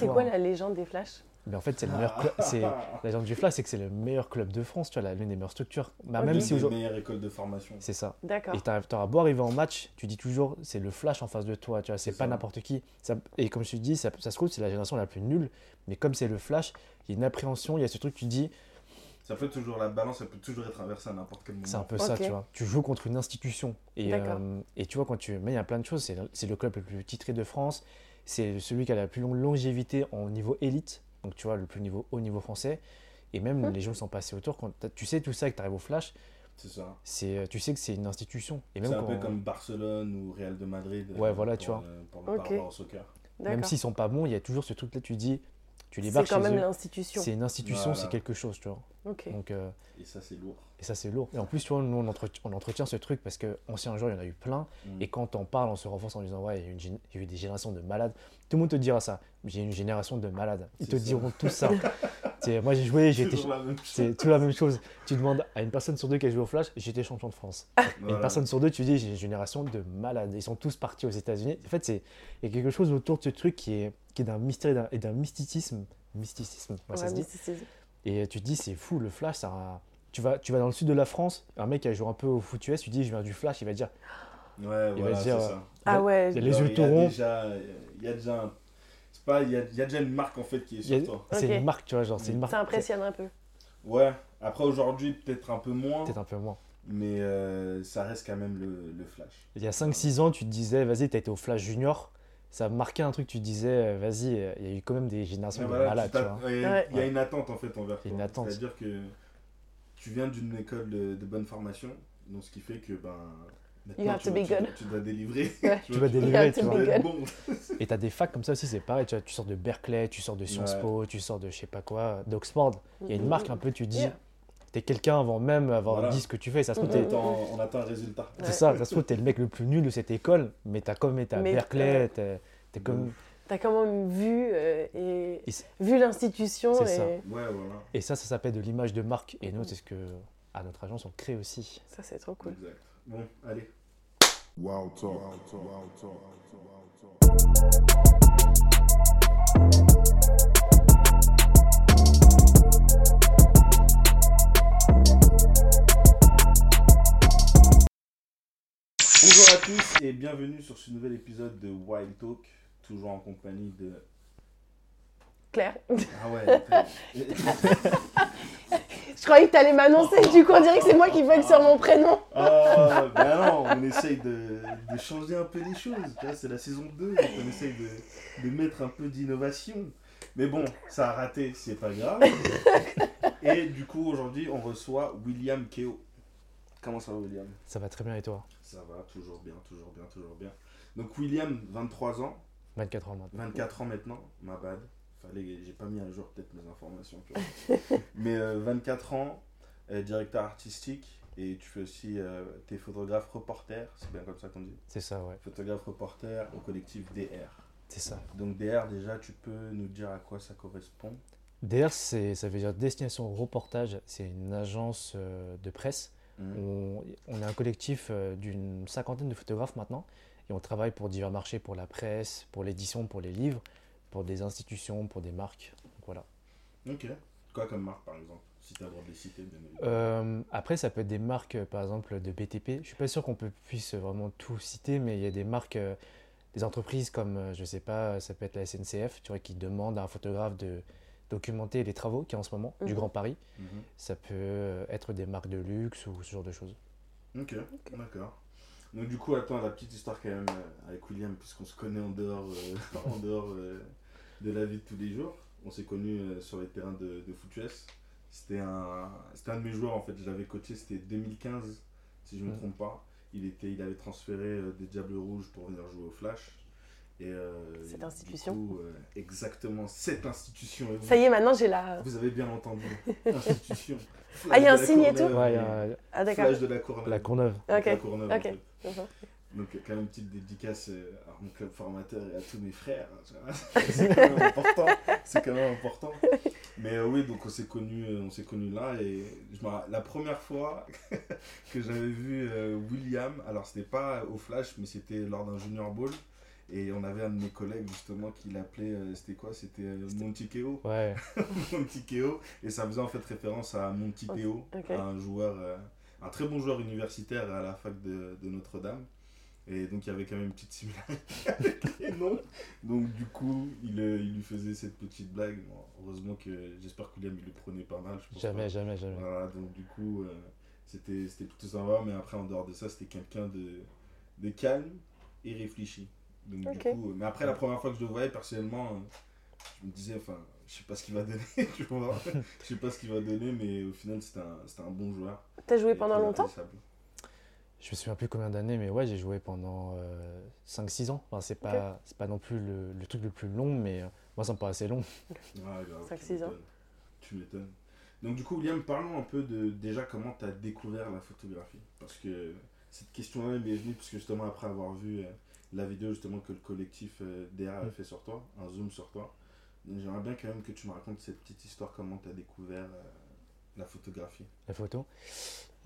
c'est quoi la légende des Flash? Mais en fait, c'est le meilleur. cl- c'est la légende du Flash, c'est que c'est le meilleur club de France, tu vois, l'une des meilleures structures. Bah. Même si aujourd'hui, meilleures écoles de formation. c'est ça. D'accord. Et tu auras beau arriver en match, tu dis toujours, c'est le Flash en face de toi, tu vois, c'est pas n'importe qui. Ça- et comme je te dis, ça, ça se trouve, c'est la génération la plus nulle, mais comme c'est le Flash, il y a une appréhension, il y a ce truc, tu dis, Ça peut toujours, la balance, ça peut toujours être inversée à n'importe quel moment. c'est un peu ça, tu vois. Tu joues contre une institution. Et, D'accord. euh, et tu vois, quand tu. Mais il y a plein de choses, c'est le club le plus titré de France, c'est celui qui a la plus longue longévité en niveau élite, donc tu vois, le plus niveau, haut niveau français. Et même Mhm. les gens sont passés autour, quand tu sais tout ça et que tu arrives au Flash, C'est ça. c'est, tu sais que c'est une institution. Et même C'est un quand- peu comme Barcelone ou Real de Madrid. euh, Ouais, voilà, pour, tu vois. euh, Pour le Ok. par rapport au soccer. Même s'ils sont pas bons, il y a toujours ce truc-là, tu dis, tu les C'est quand chez même l'institution. C'est une institution, Voilà. c'est quelque chose, tu vois. Donc, euh, Et ça, c'est lourd. et ça, c'est lourd. Et en plus, tu vois, nous, on entretient, on entretient ce truc parce qu'anciens joueurs, il y en a eu plein. Mm. Et quand on parle, on se renforce en disant, ouais, il y a, une gén- il y a eu des générations de malades. Tout le monde te dira ça. J'ai une génération de malades. Ils te ça. diront tout ça. C'est- moi, j'ai joué, j'ai été. C'est tout la même chose. Tu demandes à une personne sur deux qui a joué au Flash, j'étais champion de France. Et Voilà. une personne sur deux, tu dis, j'ai une génération de malades. Ils sont tous partis aux États-Unis. En fait, c'est il y a quelque chose autour de ce truc qui est, qui est d'un mystère et d'un- mysticisme. Mysticisme, ouais, se Et tu te dis, c'est fou, le Flash, ça tu, vas, tu vas dans le sud de la France, un mec qui a joué un peu au foot US, tu dis, je viens du Flash, il va dire, Ouais, Il va voilà, dire, euh, ça. Ah ouais. il y a les yeux il y a déjà- Il y a déjà un- C'est pas, il y a, il y a déjà une marque en fait qui est a- sur toi. c'est une marque, tu vois, genre, c'est une marque. Ça impressionne un peu. Ouais, après aujourd'hui, peut-être un peu moins, Peut-être un peu moins. mais euh, ça reste quand même le, le flash. Il y a 5-6 ans, tu te disais, vas-y, t'as été au Flash Junior, ça marquait un truc, tu disais, euh, vas-y, euh, il y a eu quand même des générations Ouais, de voilà, malades, tu tu vois. ouais, Il Ouais. y a une attente en fait envers toi. C'est-à-dire que tu viens d'une école de, de bonne formation, donc ce qui fait que ben, maintenant, tu, to be tu- good. tu dois délivrer. Ouais. Tu tu délivrer, tu dois être bon. Et t'as des facs comme ça aussi, c'est pareil, tu, vois, tu sors de Berkeley, tu sors de Sciences Ouais. Po, tu sors de je sais pas quoi, d'Oxford. Il y a une marque un peu, tu dis, Yeah. t'es quelqu'un avant même avoir Voilà. dit ce que tu fais. Ça se trouve, On t'es- attend, on attend un résultat. Ouais. c'est ça, ça se trouve, t'es le mec le plus nul de cette école, mais t'as comme été à Mais, Berkeley, t'es t'es comme. T'as quand même vu euh, et vu l'institution C'est et ça. Ouais, voilà. Et ça, ça s'appelle de l'image de marque. Et nous, c'est ce que, à notre agence, on crée aussi. ça c'est trop cool. Exact. Bon, allez. Talk. Talk. Talk. Bonjour à tous et bienvenue sur ce nouvel épisode de Wild Talk, toujours en compagnie de. Claire. Ah ouais. Je croyais que t'allais m'annoncer, du coup on dirait que c'est moi qui bug sur mon prénom. Ah, ben non, on essaye de, de changer un peu les choses. C'est la saison 2, donc on essaye de, de mettre un peu d'innovation. Mais bon, ça a raté, c'est pas grave. Et du coup, aujourd'hui, on reçoit William Keo. Comment ça va, William? Ça va très bien et toi? Ça va, toujours bien, toujours bien, toujours bien. Donc, William, 23 ans, 24 ans maintenant. 24 ans maintenant, ma bad. Fallait, j'ai pas mis à jour peut-être mes informations. tu vois. Mais euh, 24 ans, euh, directeur artistique, et tu fais aussi, euh, t'es photographe reporter, c'est bien comme ça qu'on dit. C'est ça, ouais. Photographe reporter au collectif DR. C'est ça. Donc DR, déjà, tu peux nous dire à quoi ça correspond? DR, c'est- ça veut dire Destination Reportage. C'est une agence euh, de presse. Mhm. On, on est un collectif euh, d'une cinquantaine de photographes maintenant. Et on travaille pour divers marchés, pour la presse, pour l'édition, pour les livres, pour des institutions, pour des marques. Donc voilà. Ok. Quoi comme marque, par exemple Si tu as le droit de les citer, bien. Euh, après, ça peut être des marques, euh, par exemple, de BTP. Je suis pas sûr qu'on puisse vraiment tout citer, mais il y a des marques, euh, des entreprises comme, je sais pas, ça peut être la SNCF, tu vois, qui demande à un photographe de documenter les travaux qu'il y a en ce moment du Mhm. Grand Paris. Mhm. Ça peut être des marques de luxe ou ce genre de choses. Ok, d'accord. Donc du coup, attends, la petite histoire quand même euh, avec William, puisqu'on se connaît en dehors, euh, en dehors euh, de la vie de tous les jours. On s'est connus euh, sur les terrains de, de foot US. C'était un, c'était un de mes joueurs en fait, je l'avais coaché, c'était 2015, si je ne me trompe pas. Il, était, il avait transféré euh, des Diables Rouges pour venir jouer au Flash. Et, euh, Cette institution. coup, euh, exactement, cette institution. Vous, Ça y est, maintenant j'ai la. vous avez bien entendu, institution. Ah, il y a un signe et tout Ouais, il y oui. a Ah d'accord. Flash de la Courneuve. la Courneuve. Ok. La Courneuve, en Ok. fait. Donc, quand même une petite dédicace euh, à mon club formateur et à tous mes frères. vois. C'est quand même important. C'est quand même important. Mais euh, oui, donc on s'est connus on s'est connus là. Et je la première fois que j'avais vu euh, William, alors c'était pas au Flash, mais c'était lors d'un Junior Ball. Et on avait un de mes collègues justement qui l'appelait, euh, c'était quoi? C'était euh, Monty Keo. Ouais, Monty Keo. Et ça faisait en fait référence à Monty Keo, Ok. un joueur, euh, un très bon joueur universitaire à la fac de, de Notre-Dame. Et donc il y avait quand même une petite similarité avec les noms. Donc du coup, il, euh, il lui faisait cette petite blague. Bon, heureusement que j'espère que William il le prenait pas mal. Je pense jamais, pas. jamais, jamais. Voilà, donc du coup, euh, c'était c'était plutôt sympa. Mais après, en dehors de ça, c'était quelqu'un de, de calme et réfléchi. Donc, du coup, mais après, la première fois que je le voyais, personnellement, euh, je me disais, enfin, je sais pas ce qu'il va donner, tu vois. je sais pas ce qu'il va donner, mais au final, c'était un, c'était un bon joueur. T'as joué pendant longtemps. Je me souviens plus combien d'années, mais ouais, j'ai joué pendant 5-6 ans. Enfin, c'est pas, c'est pas non plus le, le truc le plus long, mais euh, moi, ça me paraît assez long. Ouais, grave, Cinq, tu six ans. m'étonnes. Tu m'étonnes. Donc du coup, William, parlons un peu de déjà comment tu as découvert la photographie. Parce que cette question-là m'est venue parce que justement après avoir vu euh, la vidéo justement que le collectif euh, DA a Mm. fait sur toi, un zoom sur toi. J'aimerais bien quand même que tu me racontes cette petite histoire, comment tu as découvert euh, la photographie. la photo.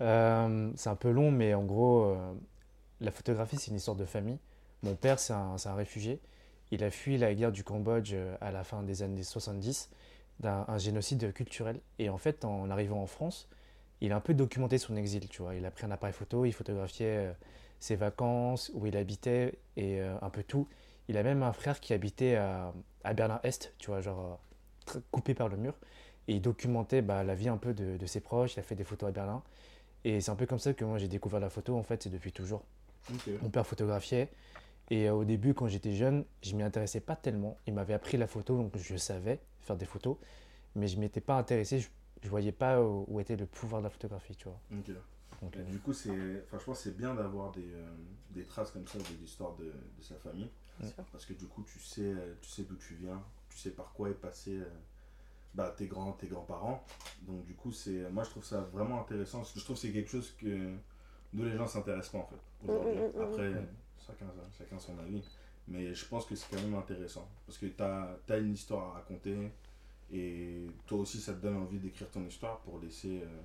Euh, c'est un peu long, mais en gros, euh, la photographie, c'est une histoire de famille. Mon père, c'est un, un réfugié. Il a fui la guerre du Cambodge à la fin des années 70, d'un un génocide culturel. Et en fait, en arrivant en France, il a un peu documenté son exil, tu vois. Il a pris un appareil photo, il photographiait ses vacances, où il habitait, et un peu tout. Il a même un frère qui habitait à, à Berlin-Est, tu vois, genre euh, coupé par le mur. Et il documentait bah, la vie un peu de, de ses proches, il a fait des photos à Berlin. Et c'est un peu comme ça que moi j'ai découvert la photo, en fait, c'est depuis toujours. Mon père photographiait, et euh, au début, quand j'étais jeune, je m'y intéressais pas tellement. Il m'avait appris la photo, donc je savais faire des photos, mais je m'étais pas intéressé, je, je voyais pas où, où était le pouvoir de la photographie, tu vois. Donc, euh, du coup, c'est, je pense que c'est bien d'avoir des, euh, des traces comme ça de l'histoire de, de sa famille. Bien sûr. Parce que du coup, tu sais, euh, tu sais d'où tu viens, tu sais par quoi est passé euh, bah, tes grands, tes grands-parents. Donc du coup, c'est, moi je trouve ça vraiment intéressant parce que je trouve que c'est quelque chose que dont les gens s'intéressent pas en fait aujourd'hui. Mm, mm, mm, Après, mm. chacun, chacun son avis. Mais je pense que c'est quand même intéressant parce que tu as, une histoire à raconter et toi aussi ça te donne envie d'écrire ton histoire pour laisser euh,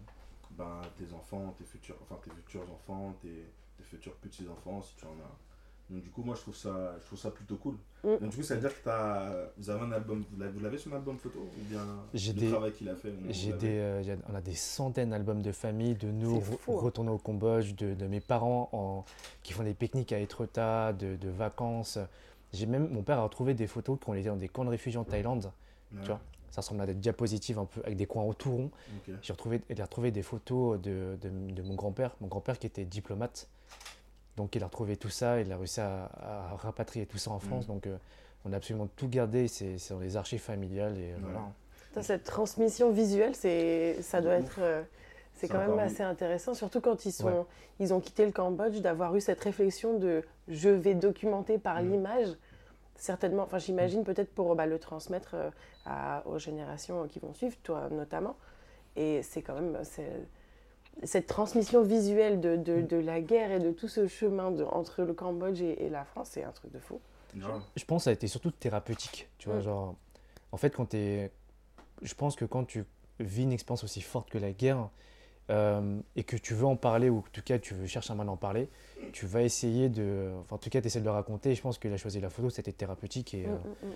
ben, tes enfants, tes futurs, enfin tes futurs enfants, tes, tes futurs petits-enfants si tu en as. Donc du coup moi je trouve ça, je trouve ça plutôt cool. Mm. Donc du coup ça veut dire que t'as, vous avez un album, vous l'avez- son album photo ou bien J'ai le des- travail qu'il a fait J'ai des, euh, on a des centaines d'albums de famille, de nous hein. retournés au Cambodge, de, de mes parents en- qui font des pique-niques à Etretat, de, de vacances. J'ai même, mon père a retrouvé des photos qu'on était dans des camps de réfugiés en Thaïlande. Ouais, tu vois. Ça ressemble à des diapositives un peu avec des coins au tout rond. J'ai retrouvé, il a retrouvé des photos de, de, de mon grand-père, mon grand-père qui était diplomate. Donc il a retrouvé tout ça, il a réussi à, à rapatrier tout ça en France. Donc euh, on a absolument tout gardé, c'est dans les archives familiales et euh, voilà. Cette transmission visuelle, c'est, ça doit être, euh, c'est quand même assez intéressant, surtout quand ils sont, Ouais. ils ont quitté le Cambodge, d'avoir eu cette réflexion de je vais documenter par Mm. l'image. Certainement, enfin j'imagine peut-être pour bah, le transmettre euh, à- aux générations qui vont suivre, toi notamment. Et c'est quand même cette transmission visuelle de, de, Mm. de la guerre et de tout ce chemin de, entre le Cambodge et, et la France, c'est un truc de fou. Grave. Je pense que ça a été surtout thérapeutique. Tu vois, Mm. genre, en fait, quand t'es. Je pense que quand tu vis une expérience aussi forte que la guerre euh, et que tu veux en parler, ou en tout cas tu veux chercher un moyen d'en parler, tu vas essayer de. Enfin, en tout cas, tu essaies de le raconter. Et je pense que la choisi la photo, c'était thérapeutique. Et, Mm, euh, mm.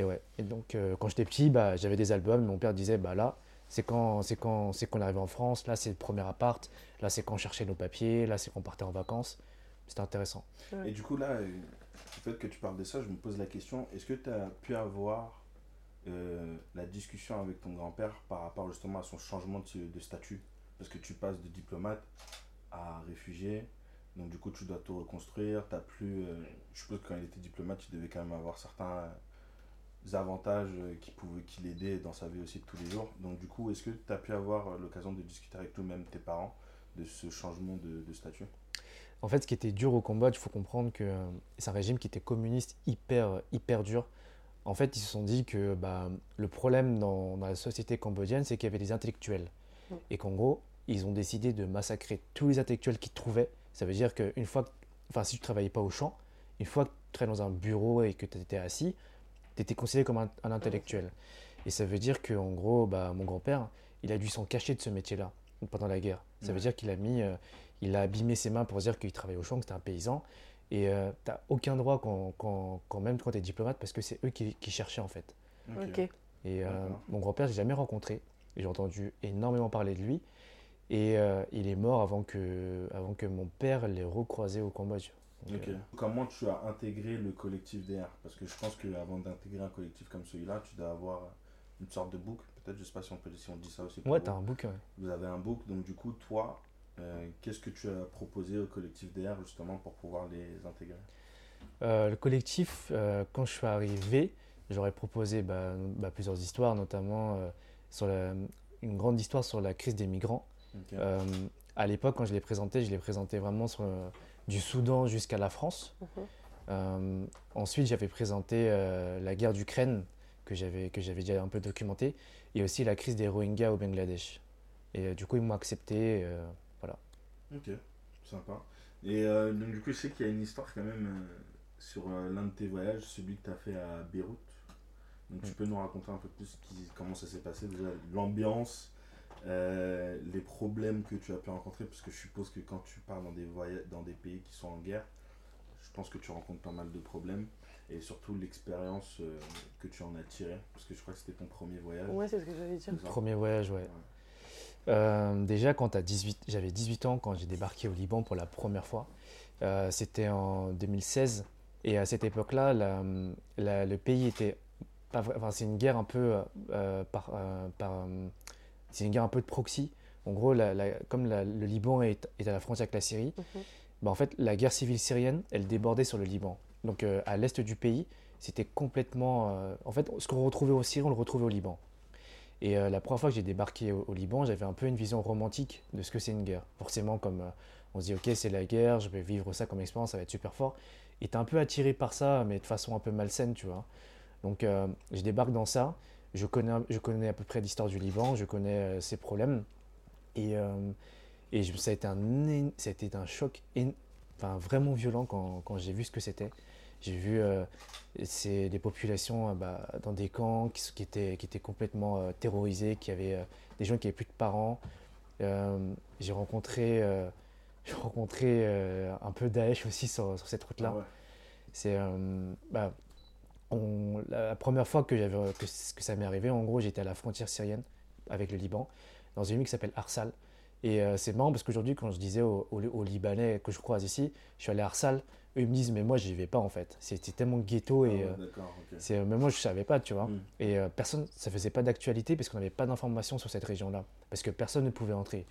et ouais. Et donc, euh, quand j'étais petit, bah, j'avais des albums. Mon père disait, bah là, c'est quand, c'est quand, c'est qu'on arrivait en France. Là, c'est le premier appart. Là, c'est quand on cherchait nos papiers. Là, c'est qu'on partait en vacances. C'était intéressant. Et du coup, là, euh, le fait que tu parles de ça, je me pose la question est-ce que tu as pu avoir euh, la discussion avec ton grand-père par rapport justement à son changement de, de statut? Parce que tu passes de diplomate à réfugié, donc du coup, tu dois tout reconstruire. As plus, euh, je suppose que quand il était diplomate, il devait quand même avoir certains euh, avantages euh, qui pouvaient qui l'aidaient dans sa vie aussi de tous les jours. Donc, du coup, est-ce que tu as pu avoir euh, l'occasion de discuter avec toi-même, tes parents, de ce changement de, de statut? En fait, ce qui était dur au Cambodge, il faut comprendre que euh, c'est un régime qui était communiste hyper, hyper dur. En fait, ils se sont dit que bah, le problème dans, dans la société cambodgienne, c'est qu'il y avait des intellectuels. Et qu'en gros, ils ont décidé de massacrer tous les intellectuels qu'ils trouvaient. Ça veut dire qu'une fois, que- enfin, si tu travaillais pas au champ, une fois que tu travaillais dans un bureau et que tu étais assis, tu étais considéré comme un, un intellectuel. Et ça veut dire qu'en gros, bah, mon grand-père, il a dû s'en cacher de ce métier-là pendant la guerre. Ça veut dire qu'il a mis, euh, il a abîmé ses mains pour dire qu'il travaillait au champ, que c'était un paysan. Et euh, t'as aucun droit quand, quand, quand même quand tu es diplomate parce que c'est eux qui, qui cherchaient en fait. Ok. Et euh, mon grand-père, j'ai jamais rencontré. J'ai entendu énormément parler de lui. Et euh, il est mort avant que, avant que mon père l'ait recroisé au Cambodge. Donc, Ok. euh, Comment tu as intégré le collectif DR Parce que je pense qu'avant d'intégrer un collectif comme celui-là, tu dois avoir une sorte de book. Peut-être, je sais pas si on, peut, si on dit ça aussi. pour ouais, vous. t'as un bouquin. Vous avez un book, donc du coup, toi, euh, qu'est-ce que tu as proposé au collectif DR justement pour pouvoir les intégrer? Euh, le collectif, quand je suis arrivé, j'aurais proposé bah, bah, plusieurs histoires, notamment sur la- une grande histoire sur la crise des migrants. Ok. Euh, à l'époque, quand je l'ai présenté, je l'ai présenté vraiment sur, du Soudan jusqu'à la France. Mhm. Euh, ensuite, j'avais présenté euh, la guerre d'Ukraine, que j'avais que j'avais déjà un peu documenté, et aussi la crise des Rohingyas au Bangladesh. Et euh, du coup, ils m'ont accepté. euh, voilà. Ok, sympa. Et euh, donc du coup, je sais qu'il y a une histoire quand même euh, sur euh, l'un de tes voyages, celui que tu as fait à Beyrouth. Donc tu Mm. peux nous raconter un peu plus qui- comment ça s'est passé, déjà l'ambiance, euh, les problèmes que tu as pu rencontrer, parce que je suppose que quand tu pars dans des, voyages, dans des pays qui sont en guerre, je pense que tu rencontres pas mal de problèmes. Et surtout l'expérience euh, que tu en as tirée, parce que je crois que c'était ton premier voyage. Ouais, c'est ce que j'allais dire. Premier voyage, ouais. Ouais. Euh, déjà, quand t'as 18, j'avais 18 ans quand j'ai débarqué au Liban pour la première fois. Euh, C'était en 2016. Et à cette époque-là, la- la- le pays était. Enfin, c'est une guerre un peu. euh, par, euh, par, euh, c'est une guerre un peu de proxy. En gros, la- la- comme la- le Liban est, est à la frontière avec la Syrie, bah, en fait, la guerre civile syrienne, elle débordait sur le Liban. Donc, euh, à l'est du pays, c'était complètement. euh, en fait, ce qu'on retrouvait au Syrie, on le retrouvait au Liban. Et euh, la première fois que j'ai débarqué au, au Liban, j'avais un peu une vision romantique de ce que c'est une guerre. Forcément, comme on se dit, ok, c'est la guerre, je vais vivre ça comme expérience, ça va être super fort. Et t'es un peu attiré par ça, mais de façon un peu malsaine, tu vois. Donc, je débarque dans ça. Je connais, je connais à peu près l'histoire du Liban, je connais euh, ses problèmes. Et, euh, et je- ça, a été un, ça a été un choc enfin, vraiment violent quand, quand j'ai vu ce que c'était. J'ai vu euh, c'est des populations euh, bah, dans des camps qui, étaient, qui étaient complètement euh, terrorisés, qui avaient des gens qui n'avaient plus de parents. J'ai rencontré, rencontré un peu Daesh aussi sur, sur cette route-là. Ah ouais. C'est bah, on- la, première fois que, j'avais, que, c- que ça m'est arrivé, en gros, j'étais à la frontière syrienne avec le Liban, dans une ville qui s'appelle Arsal. Et euh, c'est marrant parce qu'aujourd'hui, quand je disais aux, aux- aux Libanais que je croise ici, je suis allé à Arsal, eux ils me disent, mais moi, j'y vais pas en fait. C'était tellement ghetto Ah et. euh, c'est, même moi, je savais pas, tu vois. Mm. Et euh, personne, ça faisait pas d'actualité parce qu'on n'avait pas d'informations sur cette région-là. Parce que personne ne pouvait entrer.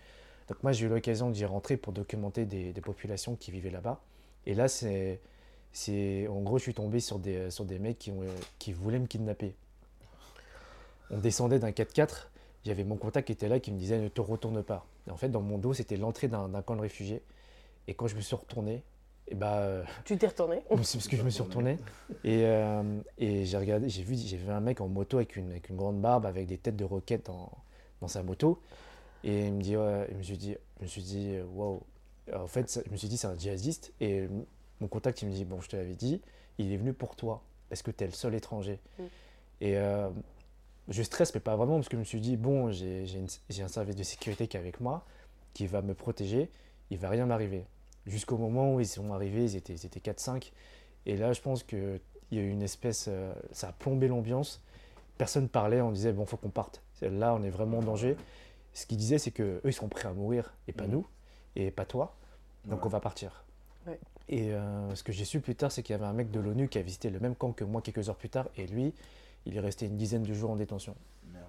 Donc moi, j'ai eu l'occasion d'y rentrer pour documenter des, des populations qui vivaient là-bas. Et là, c'est, c'est, en gros, je suis tombé sur des, sur des mecs qui, ont, euh, qui voulaient me kidnapper. On descendait d'un 4x4. Il y avait mon contact qui était là qui me disait ne te retourne pas. Et en fait, dans mon dos, c'était l'entrée d'un, d'un camp de réfugiés. Et quand je me suis retourné, et bah, euh, Tu t'es retourné c'est parce que je me suis retourné et, euh, et j'ai regardé, j'ai vu, j'ai vu un mec en moto avec une, avec une grande barbe, avec des têtes de roquettes dans, dans sa moto. Et il me dit, ouais, je me suis dit, je me suis dit, waouh. En fait, je me suis dit, c'est un djihadiste. Et mon contact, il me dit, bon, je te l'avais dit, il est venu pour toi. Est-ce que tu es le seul étranger Mm. Et euh, je stresse, mais pas vraiment, parce que je me suis dit, bon, j'ai un service de sécurité qui est avec moi, qui va me protéger, il va rien m'arriver. Jusqu'au moment où ils sont arrivés, ils étaient, ils étaient 4-5. Et là, je pense qu'il y a eu une espèce. euh, ça a plombé l'ambiance. Personne parlait, on disait, bon, faut qu'on parte. Là, on est vraiment en danger. Ce qu'ils disaient, c'est qu'eux, ils sont prêts à mourir, et pas Mhm. nous, et pas toi. Donc, Ouais. on va partir. Ouais. Et euh, ce que j'ai su plus tard, c'est qu'il y avait un mec de l'ONU qui a visité le même camp que moi quelques heures plus tard, et lui, il est resté une dizaine de jours en détention. Merde.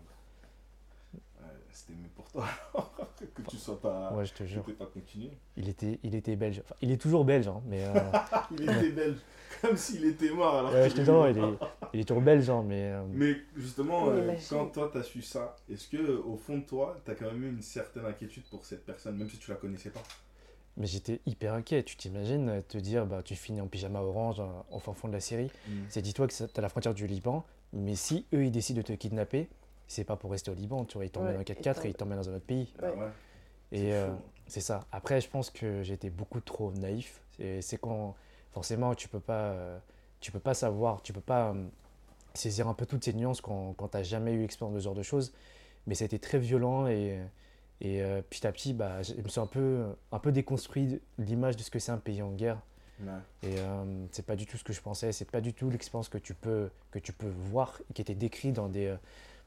Ouais, C'était mieux pour toi que tu sois pas. Ouais, je te que jure. pas continué. Il était, il était belge. Enfin, il est toujours belge, hein, mais. euh, Il était belge, comme s'il était mort. Alors ouais, je te jure, il est, il est toujours belge, hein, mais. euh, Mais justement, euh, quand toi t'as su ça, est-ce que au fond de toi, t'as quand même eu une certaine inquiétude pour cette personne, même si tu la connaissais pas? Mais j'étais hyper inquiet. Tu t'imagines euh, te dire, bah, tu finis en pyjama orange euh, au fin fond de la Syrie. C'est dis-toi que tu as la frontière du Liban, mais si eux ils décident de te kidnapper, c'est pas pour rester au Liban, tu vois. Ils t'emmènent Ouais, en 4x4 et ils ils t'emmènent dans un autre pays. Ouais. ouais. Et C'est euh, c'est ça. Après, je pense que j'étais beaucoup trop naïf. C'est quand, forcément, tu peux pas, tu peux pas savoir, tu peux pas saisir un peu toutes ces nuances quand, quand tu n'as jamais eu expérience de ce genre de choses. Mais ça a été très violent et, et euh, petit à petit, bah, je me suis un peu, un peu déconstruit de l'image de ce que c'est un pays en guerre. Ouais. Et euh, c'est pas du tout ce que je pensais, c'est pas du tout l'expérience que tu peux que tu peux voir, qui était décrit dans des, euh,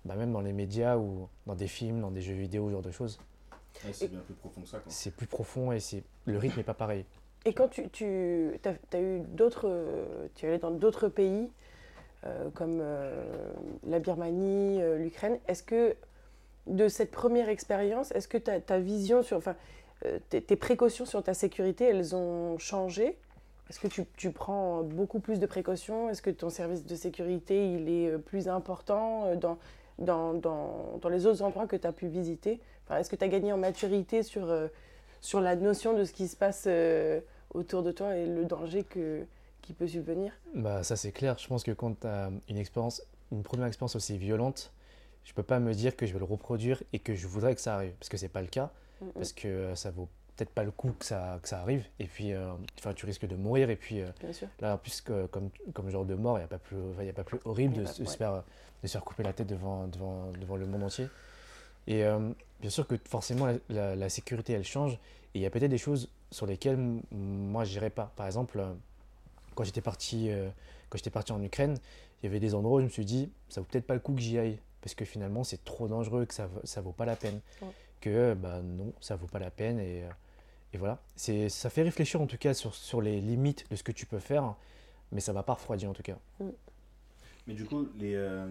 bah, même dans les médias ou dans des films, dans des jeux vidéo, ce genre de choses. Ouais, c'est bien plus profond que ça. C'est plus profond et c'est le rythme n'est pas pareil. Et quand tu, tu as, eu d'autres, euh, tu es allé dans d'autres pays euh, comme euh, la Birmanie, euh, l'Ukraine, est-ce que de cette première expérience, est-ce que ta, vision sur, enfin, euh, tes, précautions sur ta sécurité, elles ont changé? Est-ce que tu, prends beaucoup plus de précautions? Est-ce que ton service de sécurité, il est euh, plus important euh, dans, dans, dans, les autres endroits que tu as pu visiter? Enfin, Est-ce que tu as gagné en maturité sur, sur la notion de ce qui se passe autour de toi et le danger que, qui peut subvenir? Bah ça c'est clair, je pense que quand tu as une expérience, une première expérience aussi violente, je peux pas me dire que je vais le reproduire et que je voudrais que ça arrive, parce que c'est pas le cas, Mhm. parce que euh, ça vaut peut-être pas le coup que ça, que ça arrive, et puis euh, enfin, tu risques de mourir, et puis euh, Bien sûr. Là, en plus, que, comme, comme genre de mort, il n'y a, pas plus- y a pas plus horrible de, pas- se- faire, de se faire couper la tête devant, devant, devant le monde entier. Et euh, bien sûr que forcément, la, la- la sécurité, elle change. Et il y a peut-être des choses sur lesquelles moi, je n'irais pas. Par exemple, quand j'étais parti, quand j'étais parti en Ukraine, il y avait des endroits où je me suis dit, ça vaut peut-être pas le coup que j'y aille. Parce que finalement, c'est trop dangereux, que ça ne ça vaut pas la peine. Ouais. Que bah, non, ça vaut pas la peine. Et, euh, et voilà. C'est- Ça fait réfléchir en tout cas sur, sur les limites de ce que tu peux faire mais ça va pas refroidir en tout cas. Mais du coup, les, euh,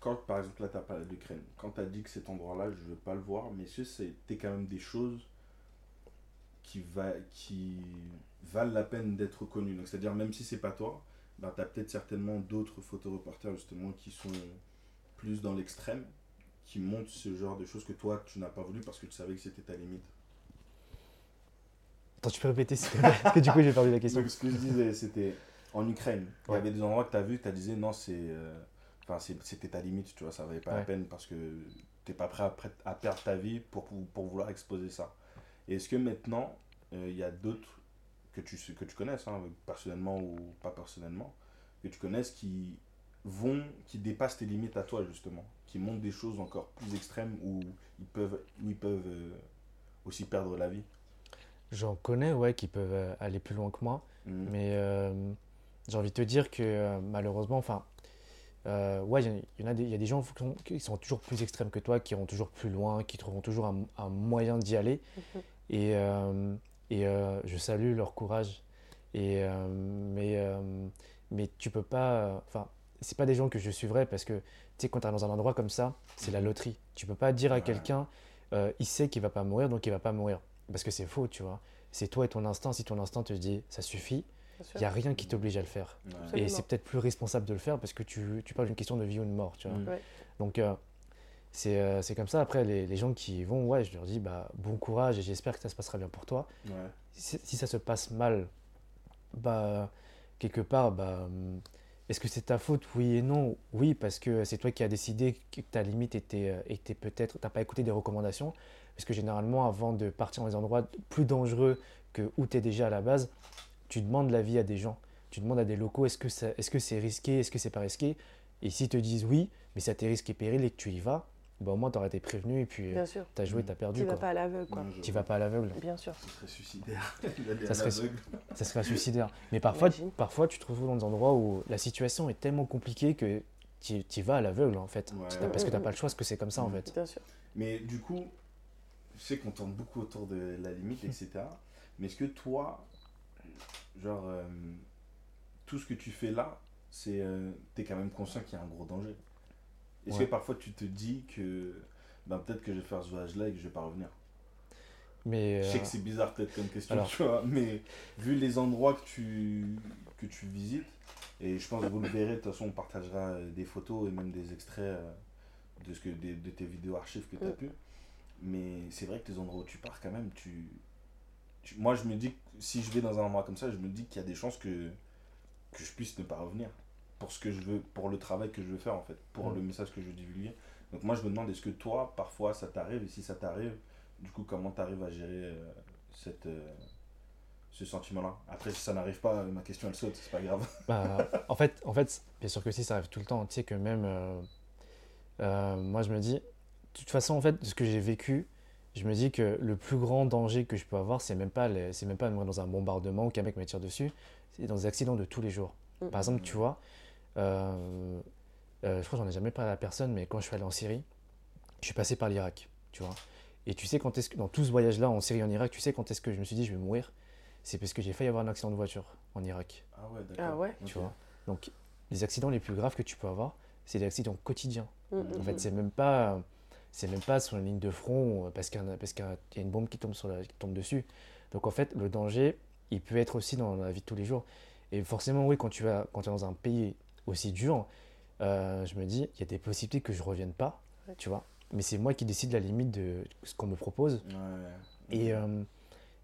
quand par exemple là tu as parlé d'Ukraine, quand tu as dit que cet endroit-là, je veux pas le voir, mais ce c'était quand même des choses qui, va, qui valent la peine d'être connues? Donc c'est-à-dire même si c'est pas toi, bah, tu as peut-être certainement d'autres photoreporters justement qui sont plus dans l'extrême, qui montrent ce genre de choses que toi tu n'as pas voulu parce que tu savais que c'était ta limite. Attends, tu peux répéter que du coup j'ai perdu la question. Donc, ce que je disais, c'était en Ukraine. Il y avait des endroits que tu as vu, tu as disais non, c'est, euh, c'était ta limite, tu vois, ça valait pas la peine parce que tu n'es pas prêt à, perdre ta vie pour, pour, pour vouloir exposer ça. Est-ce que maintenant, euh, il y a d'autres que tu, que tu connaisses, hein, personnellement ou pas personnellement, que tu connaisses qui vont, qui dépassent tes limites à toi justement, qui montrent des choses encore plus extrêmes où ils peuvent, où ils peuvent euh, aussi perdre la vie J'en connais ouais qui peuvent euh, aller plus loin que moi, Mhm. mais euh, j'ai envie de te dire que malheureusement, enfin, euh, ouais, il y a des, il y a des gens qui sont, qui sont toujours plus extrêmes que toi, qui iront toujours plus loin, qui trouveront toujours un, un moyen d'y aller. Mhm. Et, euh, et euh, je salue leur courage. Et, euh, mais, euh, mais tu peux pas. Enfin, c'est pas des gens que je suivrai parce que tu sais, quand tu es dans un endroit comme ça, c'est la loterie. Tu peux pas dire à Ouais. quelqu'un, euh, il sait qu'il va pas mourir, donc il va pas mourir. Parce que c'est faux, tu vois. C'est toi et ton instinct. Si ton instinct te dit ça suffit, il n'y a rien qui t'oblige à le faire. Ouais. Et c'est peut-être plus responsable de le faire parce que tu, tu parles d'une question de vie ou de mort, tu vois. Ouais. Donc, euh, c'est euh, c'est comme ça. Après, les, les gens qui y vont, ouais, je leur dis bah, bon courage et j'espère que ça se passera bien pour toi. Ouais. Si, si ça se passe mal, bah, quelque part, bah, est-ce que c'est ta faute Oui et non? Oui, parce que c'est toi qui as décidé que ta limite était, euh, était peut-être. Tu n'as pas écouté des recommandations. Parce que généralement, avant de partir dans des endroits plus dangereux que où tu es déjà à la base, tu demandes l'avis à des gens. Tu demandes à des locaux est-ce que c'est risqué? Est-ce que c'est pas risqué? Et s'ils te disent oui, mais ça tes risques et périls et que tu y vas, bah, au moins tu aurais été prévenu et puis Bien sûr. tu as joué, Mm. tu as Tu perdu. vas quoi. pas à l'aveugle, quoi. Non, je- Tu vas pas à l'aveugle. Bien sûr. Ce serait suicidaire. Ça serait ça suicidaire. Mais parfois, Imagine. parfois, tu te retrouves dans des endroits où la situation est tellement compliquée que tu vas à l'aveugle, en fait. Ouais. Parce que tu n'as pas le choix, parce que c'est comme ça, en Mm. fait. Bien sûr. Mais du coup, je sais qu'on tourne beaucoup autour de la limite, etc. Mais est-ce que toi, genre, euh, tout ce que tu fais là, c'est, euh, t'es quand même conscient qu'il y a un gros danger? Est-ce Ouais. que parfois tu te dis que, ben, peut-être que je vais faire ce voyage-là et que je vais pas revenir Mais Je sais euh, que c'est bizarre peut-être comme question, alors- tu vois, mais vu les endroits que tu, que tu visites, et je pense que vous le verrez, de toute façon on partagera des photos et même des extraits euh, de, ce que, des- de tes vidéos archives que tu as Mm. pu, mais c'est vrai que les endroits où tu pars quand même, tu, tu- Moi je me dis que si je vais dans un endroit comme ça, je me dis qu'il y a des chances que, que je puisse ne pas revenir pour ce que je veux, pour le travail que je veux faire en fait, pour Mm. le message que je veux divulguer. Donc moi je me demande est-ce que toi parfois ça t'arrive et si ça t'arrive, du coup comment t'arrives à gérer euh, cette, euh, ce sentiment-là? Après si ça n'arrive pas, ma question elle saute, c'est pas grave. bah, en, fait, en fait, bien sûr que si, ça arrive tout le temps. Tu sais que même, euh, euh, moi, je me dis, de toute façon, en fait, ce que j'ai vécu, je me dis que le plus grand danger que je peux avoir, c'est même pas, les- c'est même pas de dans un bombardement ou qu'un mec me tire dessus, c'est dans des accidents de tous les jours. Mm. Par exemple, tu vois, euh, euh, je crois que j'en ai jamais parlé à personne, mais quand je suis allé en Syrie, je suis passé par l'Irak, tu vois. Et tu sais quand est-ce que, dans tout ce voyage-là en Syrie et en Irak, tu sais quand est-ce que je me suis dit je vais mourir? C'est parce que j'ai failli avoir un accident de voiture en Irak, Ah ouais, d'accord. Ah ouais? Tu vois? Donc, les accidents les plus graves que tu peux avoir, c'est des accidents quotidiens. Mm, En mm, fait, c'est même pas, c'est même pas sur une ligne de front parce qu'il y, a- y une bombe qui tombe, sur la- qui tombe dessus. Donc en fait, le danger, il peut être aussi dans la vie de tous les jours. Et forcément, oui, quand tu vas, quand tu es dans un pays aussi dur, euh, je me dis, il y a des possibilités que je revienne pas, Ouais. tu vois. Mais c'est moi qui décide la limite de ce qu'on me propose. Ouais. Et, euh,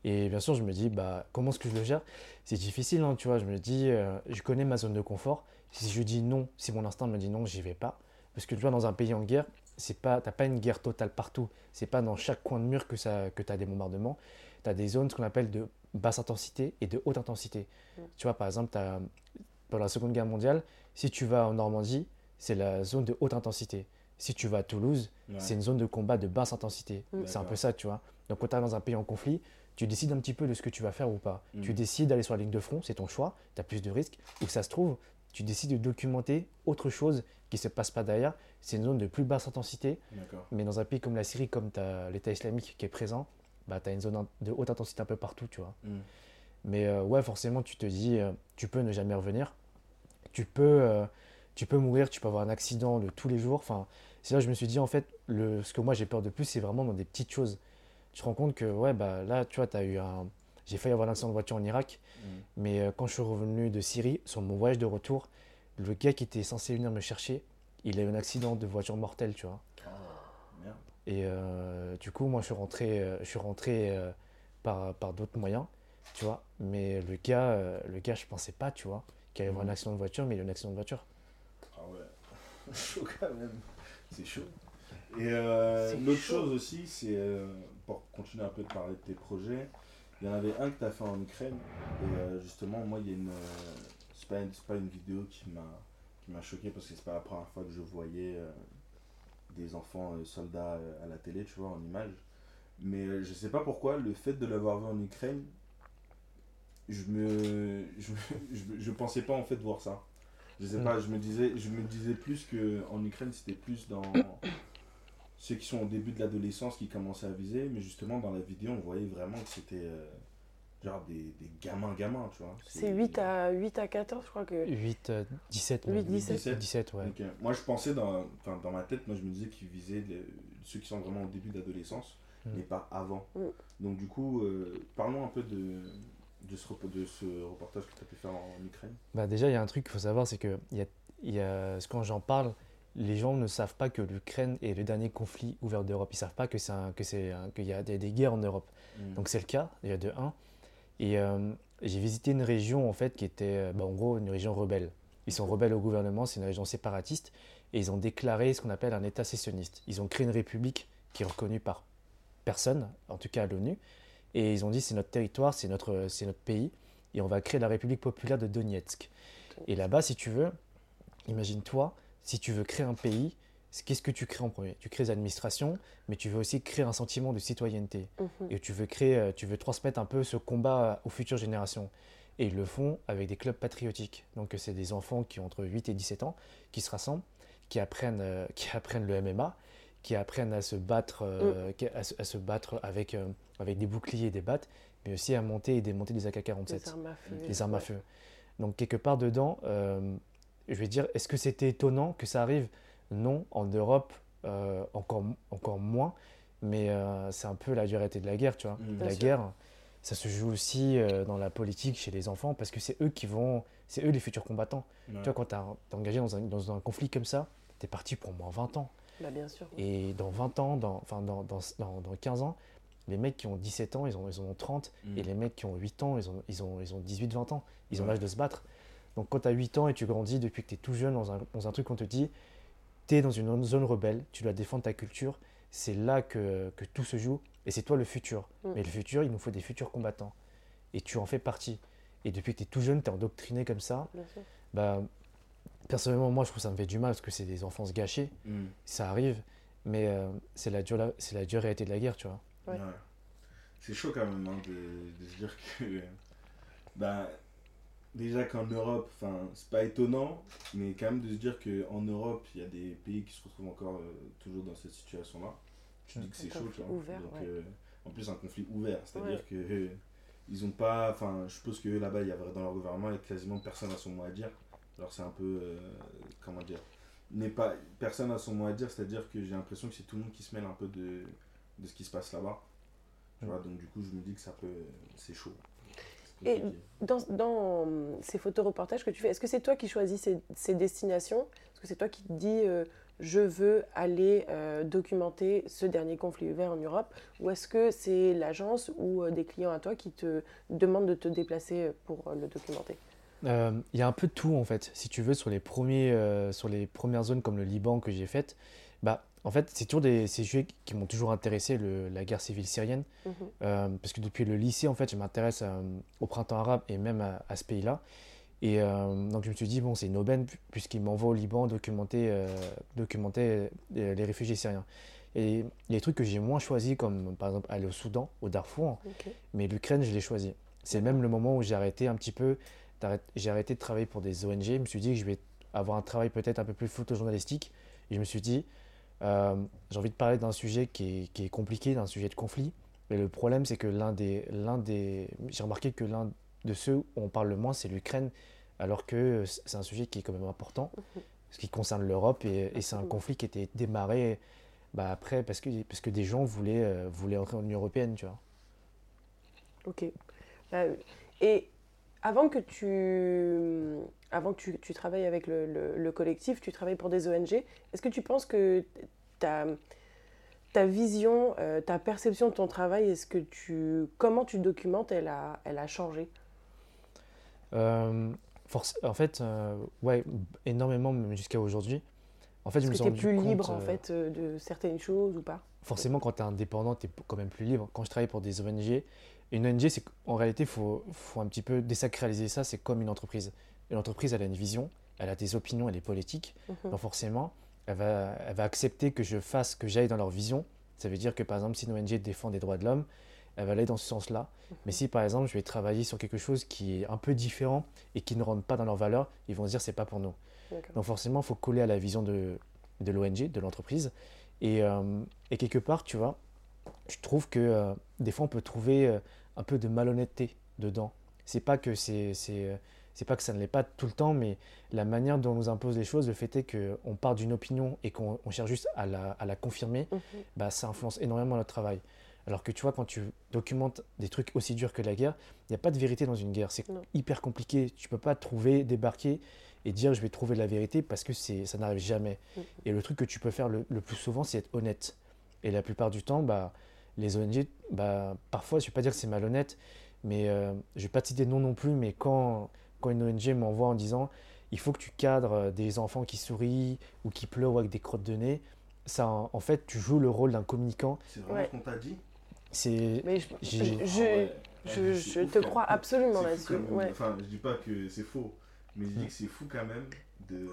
et bien sûr, je me dis, bah, comment est-ce que je le gère? C'est difficile, hein, tu vois. Je me dis, euh, je connais ma zone de confort. Si je dis non, si mon instinct me dit non, j'y vais pas. Parce que tu vois, dans un pays en guerre, c'est pas, t'as pas une guerre totale partout. C'est pas dans chaque coin de mur que, ça, que tu as des bombardements. Tu as des zones, ce qu'on appelle de basse intensité et de haute intensité. Mm. Tu vois, par exemple, t'as- pendant la Seconde Guerre mondiale, si tu vas en Normandie, c'est la zone de haute intensité. Si tu vas à Toulouse, Ouais. c'est une zone de combat de basse intensité. Mm. C'est un peu ça, tu vois. Donc quand tu es dans un pays en conflit, tu décides un petit peu de ce que tu vas faire ou pas. Mm. Tu décides d'aller sur la ligne de front, c'est ton choix, tu as plus de risques. Ou ça se trouve, tu décides de documenter autre chose qui ne se passe pas derrière. C'est une zone de plus basse intensité, mais dans un pays comme la Syrie, comme tu as l'État islamique qui est présent, bah, tu as une zone de haute intensité un peu partout, tu vois. Mm. Mais euh, ouais, forcément, tu te dis, euh, tu peux ne jamais revenir. Tu peux, euh, tu peux mourir, tu peux avoir un accident de tous les jours. Enfin, c'est là que je me suis dit, en fait, le, ce que moi j'ai peur de plus, c'est vraiment dans des petites choses. Tu te rends compte que, ouais, bah là, tu vois, tu as eu un. J'ai failli avoir un accident de voiture en Irak, Mm. mais euh, quand je suis revenu de Syrie, sur mon voyage de retour, le gars qui était censé venir me chercher, il a eu un accident de voiture mortel, tu vois. Oh, merde. Et euh, du coup, moi, je suis rentré, je suis rentré par, par d'autres moyens, tu vois. Mais le gars, le gars, je pensais pas, tu vois, qu'il allait avoir un Mhm. accident de voiture, mais il a eu un accident de voiture. Ah ouais. chaud quand même. C'est chaud. Et euh, l'autre chose aussi, c'est euh, pour continuer un peu de parler de tes projets, il y en avait un que tu as fait en Ukraine. Et euh, justement, moi, il y a une. euh, c'est pas, pas une vidéo qui m'a qui m'a choqué parce que c'est pas la première fois que je voyais euh, des enfants euh, soldats euh, à la télé, tu vois, en image. Mais euh, je sais pas pourquoi, le fait de l'avoir vu en Ukraine, je me, je, je, je pensais pas en fait voir ça. Je sais Mm. pas, je me disais, je me disais plus que en Ukraine c'était plus dans ceux qui sont au début de l'adolescence qui commençaient à viser, mais justement dans la vidéo on voyait vraiment que c'était euh, genre des, des gamins gamins, tu vois. C'est 8 à, 8 à 14, je crois que. 8, euh, 17, Huit, même. 17. 17. 17, ouais. Donc, euh, moi je pensais dans, enfin, dans ma tête, moi je me disais qu'ils visaient les- ceux qui sont vraiment au début de l'adolescence, Mm. mais pas avant. Mm. Donc du coup, euh, parlons un peu de, de, ce, rep- de ce reportage que tu as pu faire en, Ukraine? Bah déjà, il y a un truc qu'il faut savoir, c'est que y a, y a, quand j'en parle, les gens ne savent pas que l'Ukraine est le dernier conflit ouvert d'Europe. Ils savent pas que un- que qu'il y a des, des guerres en Europe. Mm. Donc c'est le cas, déjà de 1. Et euh, j'ai visité une région en fait qui était euh, bah, en gros une région rebelle. Ils sont rebelles au gouvernement, c'est une région séparatiste et ils ont déclaré ce qu'on appelle un État sécessionniste. Ils ont créé une république qui est reconnue par personne, en tout cas à l'ONU, et ils ont dit c'est notre territoire, c'est notre, c'est notre pays et on va créer la République populaire de Donetsk. Et là-bas, si tu veux, imagine-toi, si tu veux créer un pays, qu'est-ce que tu crées en premier? Tu crées des administrations, mais tu veux aussi créer un sentiment de citoyenneté Mhm. et tu veux créer, euh, tu veux transmettre un peu ce combat aux futures générations. Et ils le font avec des clubs patriotiques. Donc c'est des enfants qui ont entre 8 et 17 ans, qui se rassemblent, qui apprennent, euh, qui apprennent le MMA, qui apprennent à se battre, euh, qui- à, se, à se battre avec, euh, avec des boucliers et des battes, mais aussi à monter et démonter des AK-47 Les armes à feu. les armes à ouais. feu. Donc quelque part dedans, euh, je vais dire, est-ce que c'était étonnant que ça arrive? Non, en Europe, euh, encore, encore moins, mais euh, c'est un peu la dureté de la guerre, tu vois. Mm. La sûr. guerre, ça se joue aussi dans la politique chez les enfants, parce que c'est eux qui vont, c'est eux les futurs combattants. Ouais. Tu vois, quand tu es engagé dans un, dans un conflit comme ça, tu es parti pour au moins 20 ans. Bah, bien sûr. Et dans 20 ans, dans, enfin dans, dans, dans 15 ans, les mecs qui ont 17 ans, ils, ont, ils en ont 30, Mm. et les mecs qui ont 8 ans, ils ont, ils ont, ils ont 18-20 ans. Ils ont l'âge de se battre. Donc quand tu as 8 ans et tu grandis depuis que tu es tout jeune dans un, dans un truc qu'on te dit, tu es dans une zone rebelle, tu dois défendre ta culture, c'est là que, que tout se joue, et c'est toi le futur. Mm. Mais le futur, il nous faut des futurs combattants. Et tu en fais partie. Et depuis que tu es tout jeune, tu es endoctriné comme ça. Bien sûr. Bah, personnellement, moi, je trouve que ça me fait du mal parce que c'est des enfances gâchées Mm. ça arrive, mais euh, c'est la, dure, c'est la dure réalité de la guerre, tu vois. Ouais. Ouais. C'est chaud quand même hein, de, de se dire que. Bah, déjà qu'en Europe, enfin, c'est pas étonnant, mais quand même de se dire qu'en Europe, il y a des pays qui se retrouvent encore euh, toujours dans cette situation-là. Tu dis que c'est chaud, tu vois. ouvert, Donc, ouais. euh, en plus, un conflit ouvert, c'est-à-dire Ouais. que. euh, ils ont pas. Enfin, je suppose que là-bas, il y a dans leur gouvernement, a quasiment personne à son mot à dire. Alors, c'est un peu. comment dire n'est pas personne a son mot à dire c'est à dire que j'ai l'impression que c'est tout le monde qui se mêle un peu de, de ce qui se passe là-bas. Tu vois donc du coup je me dis que ça peut c'est chaud. Et-. Dans, dans euh, ces photoreportages que tu fais, est-ce que c'est toi qui choisis ces, ces destinations? Est-ce que c'est toi qui te dis euh, je veux aller euh, documenter ce dernier conflit ouvert en Europe? Ou est-ce que c'est l'agence ou euh, des clients à toi qui te demandent de te déplacer pour euh, le documenter? Euh, Il y a un peu de tout en fait. Si tu veux, sur les, premiers, euh, sur les premières zones comme le Liban que j'ai faites, bah, en fait, c'est toujours des ces sujets qui m'ont toujours intéressé, le- la guerre civile syrienne. Mhm. Euh, parce que depuis le lycée, en fait, je m'intéresse euh, au printemps arabe et même à, à ce pays-là. Et euh, donc, je me suis dit, bon, c'est une aubaine pu- puisqu'il m'envoie au Liban documenter, euh, documenter euh, les réfugiés syriens. Et les trucs que j'ai moins choisis, comme par exemple aller au Soudan, au Darfour, Ok. mais l'Ukraine, je l'ai choisi. C'est même le moment où j'ai arrêté un petit peu, j'ai arrêté de travailler pour des ONG. Je me suis dit que je vais avoir un travail peut-être un peu plus photojournalistique. Et je me suis dit, euh, j'ai envie de parler d'un sujet qui est, qui est compliqué, d'un sujet de conflit. Et le problème, c'est que l'un des, l'un des, j'ai remarqué que l'un de ceux où on parle le moins, c'est l'Ukraine, alors que c'est un sujet qui est quand même important, ce qui concerne l'Europe, et, et c'est un conflit qui était démarré bah, après parce que, parce que des gens voulaient, euh, voulaient entrer dans l'Union Européenne, tu vois. Ok. Euh, et avant que tu, avant que tu, tu travailles avec le, le- le collectif, tu travailles pour des ONG, est-ce que tu penses que ta, ta vision, euh, ta perception de ton travail, est-ce que tu, comment tu documentes, elle a, elle a changé? Euh, force- en fait, euh, ouais, énormément, même jusqu'à aujourd'hui. En fait, je Est-ce me que suis tu es rendu plus compte, libre en fait de certaines choses ou pas? Forcément, quand tu es indépendant, tu es quand même plus libre. Quand je travaille pour des ONG, une ONG, c'est en réalité, il faut, faut un petit peu désacraliser ça. C'est comme une entreprise. Une entreprise, elle a une vision, elle a des opinions, elle est politique. Mhm. Donc forcément, elle va, elle va accepter que je fasse, que j'aille dans leur vision. Ça veut dire que par exemple, si une ONG défend des droits de l'homme, elle va aller dans ce sens-là. Mais si par exemple, je vais travailler sur quelque chose qui est un peu différent et qui ne rentre pas dans leurs valeurs, ils vont se dire c'est pas pour nous. Donc forcément, il faut coller à la vision de, de l'ONG, de l'entreprise. Et, euh, et quelque part, tu vois, je trouve que euh, des fois, on peut trouver euh, un peu de malhonnêteté dedans. C'est pas que c'est c'est pas que ça ne l'est pas tout le temps, mais la manière dont on nous impose les choses, le fait est qu'on part d'une opinion et qu'on on cherche juste à la, à la confirmer, Mhm. bah, ça influence énormément notre travail. Alors que tu vois, quand tu documentes des trucs aussi durs que la guerre, il n'y a pas de vérité dans une guerre. C'est Non. hyper compliqué. Tu peux pas trouver, débarquer et dire je vais trouver la vérité parce que ça n'arrive jamais. Mhm. Et le truc que tu peux faire le, le plus souvent, c'est être honnête. Et la plupart du temps, bah, les ONG, bah, parfois, je ne vais pas dire que c'est malhonnête, mais euh, je ne vais pas te citer nom non plus, mais quand, quand une ONG m'envoie en disant il faut que tu cadres euh, des enfants qui sourient ou qui pleurent ou avec des crottes de nez, ça, en fait, tu joues le rôle d'un communicant. c'est vraiment Ouais. ce qu'on t'a dit? C'est Mais je, J'ai- je- je- ouais. je- Ouais, je c'est ouf, te crois absolument là-dessus. Ouais. Enfin, je dis pas que c'est faux, mais je dis Mm. que c'est fou quand même de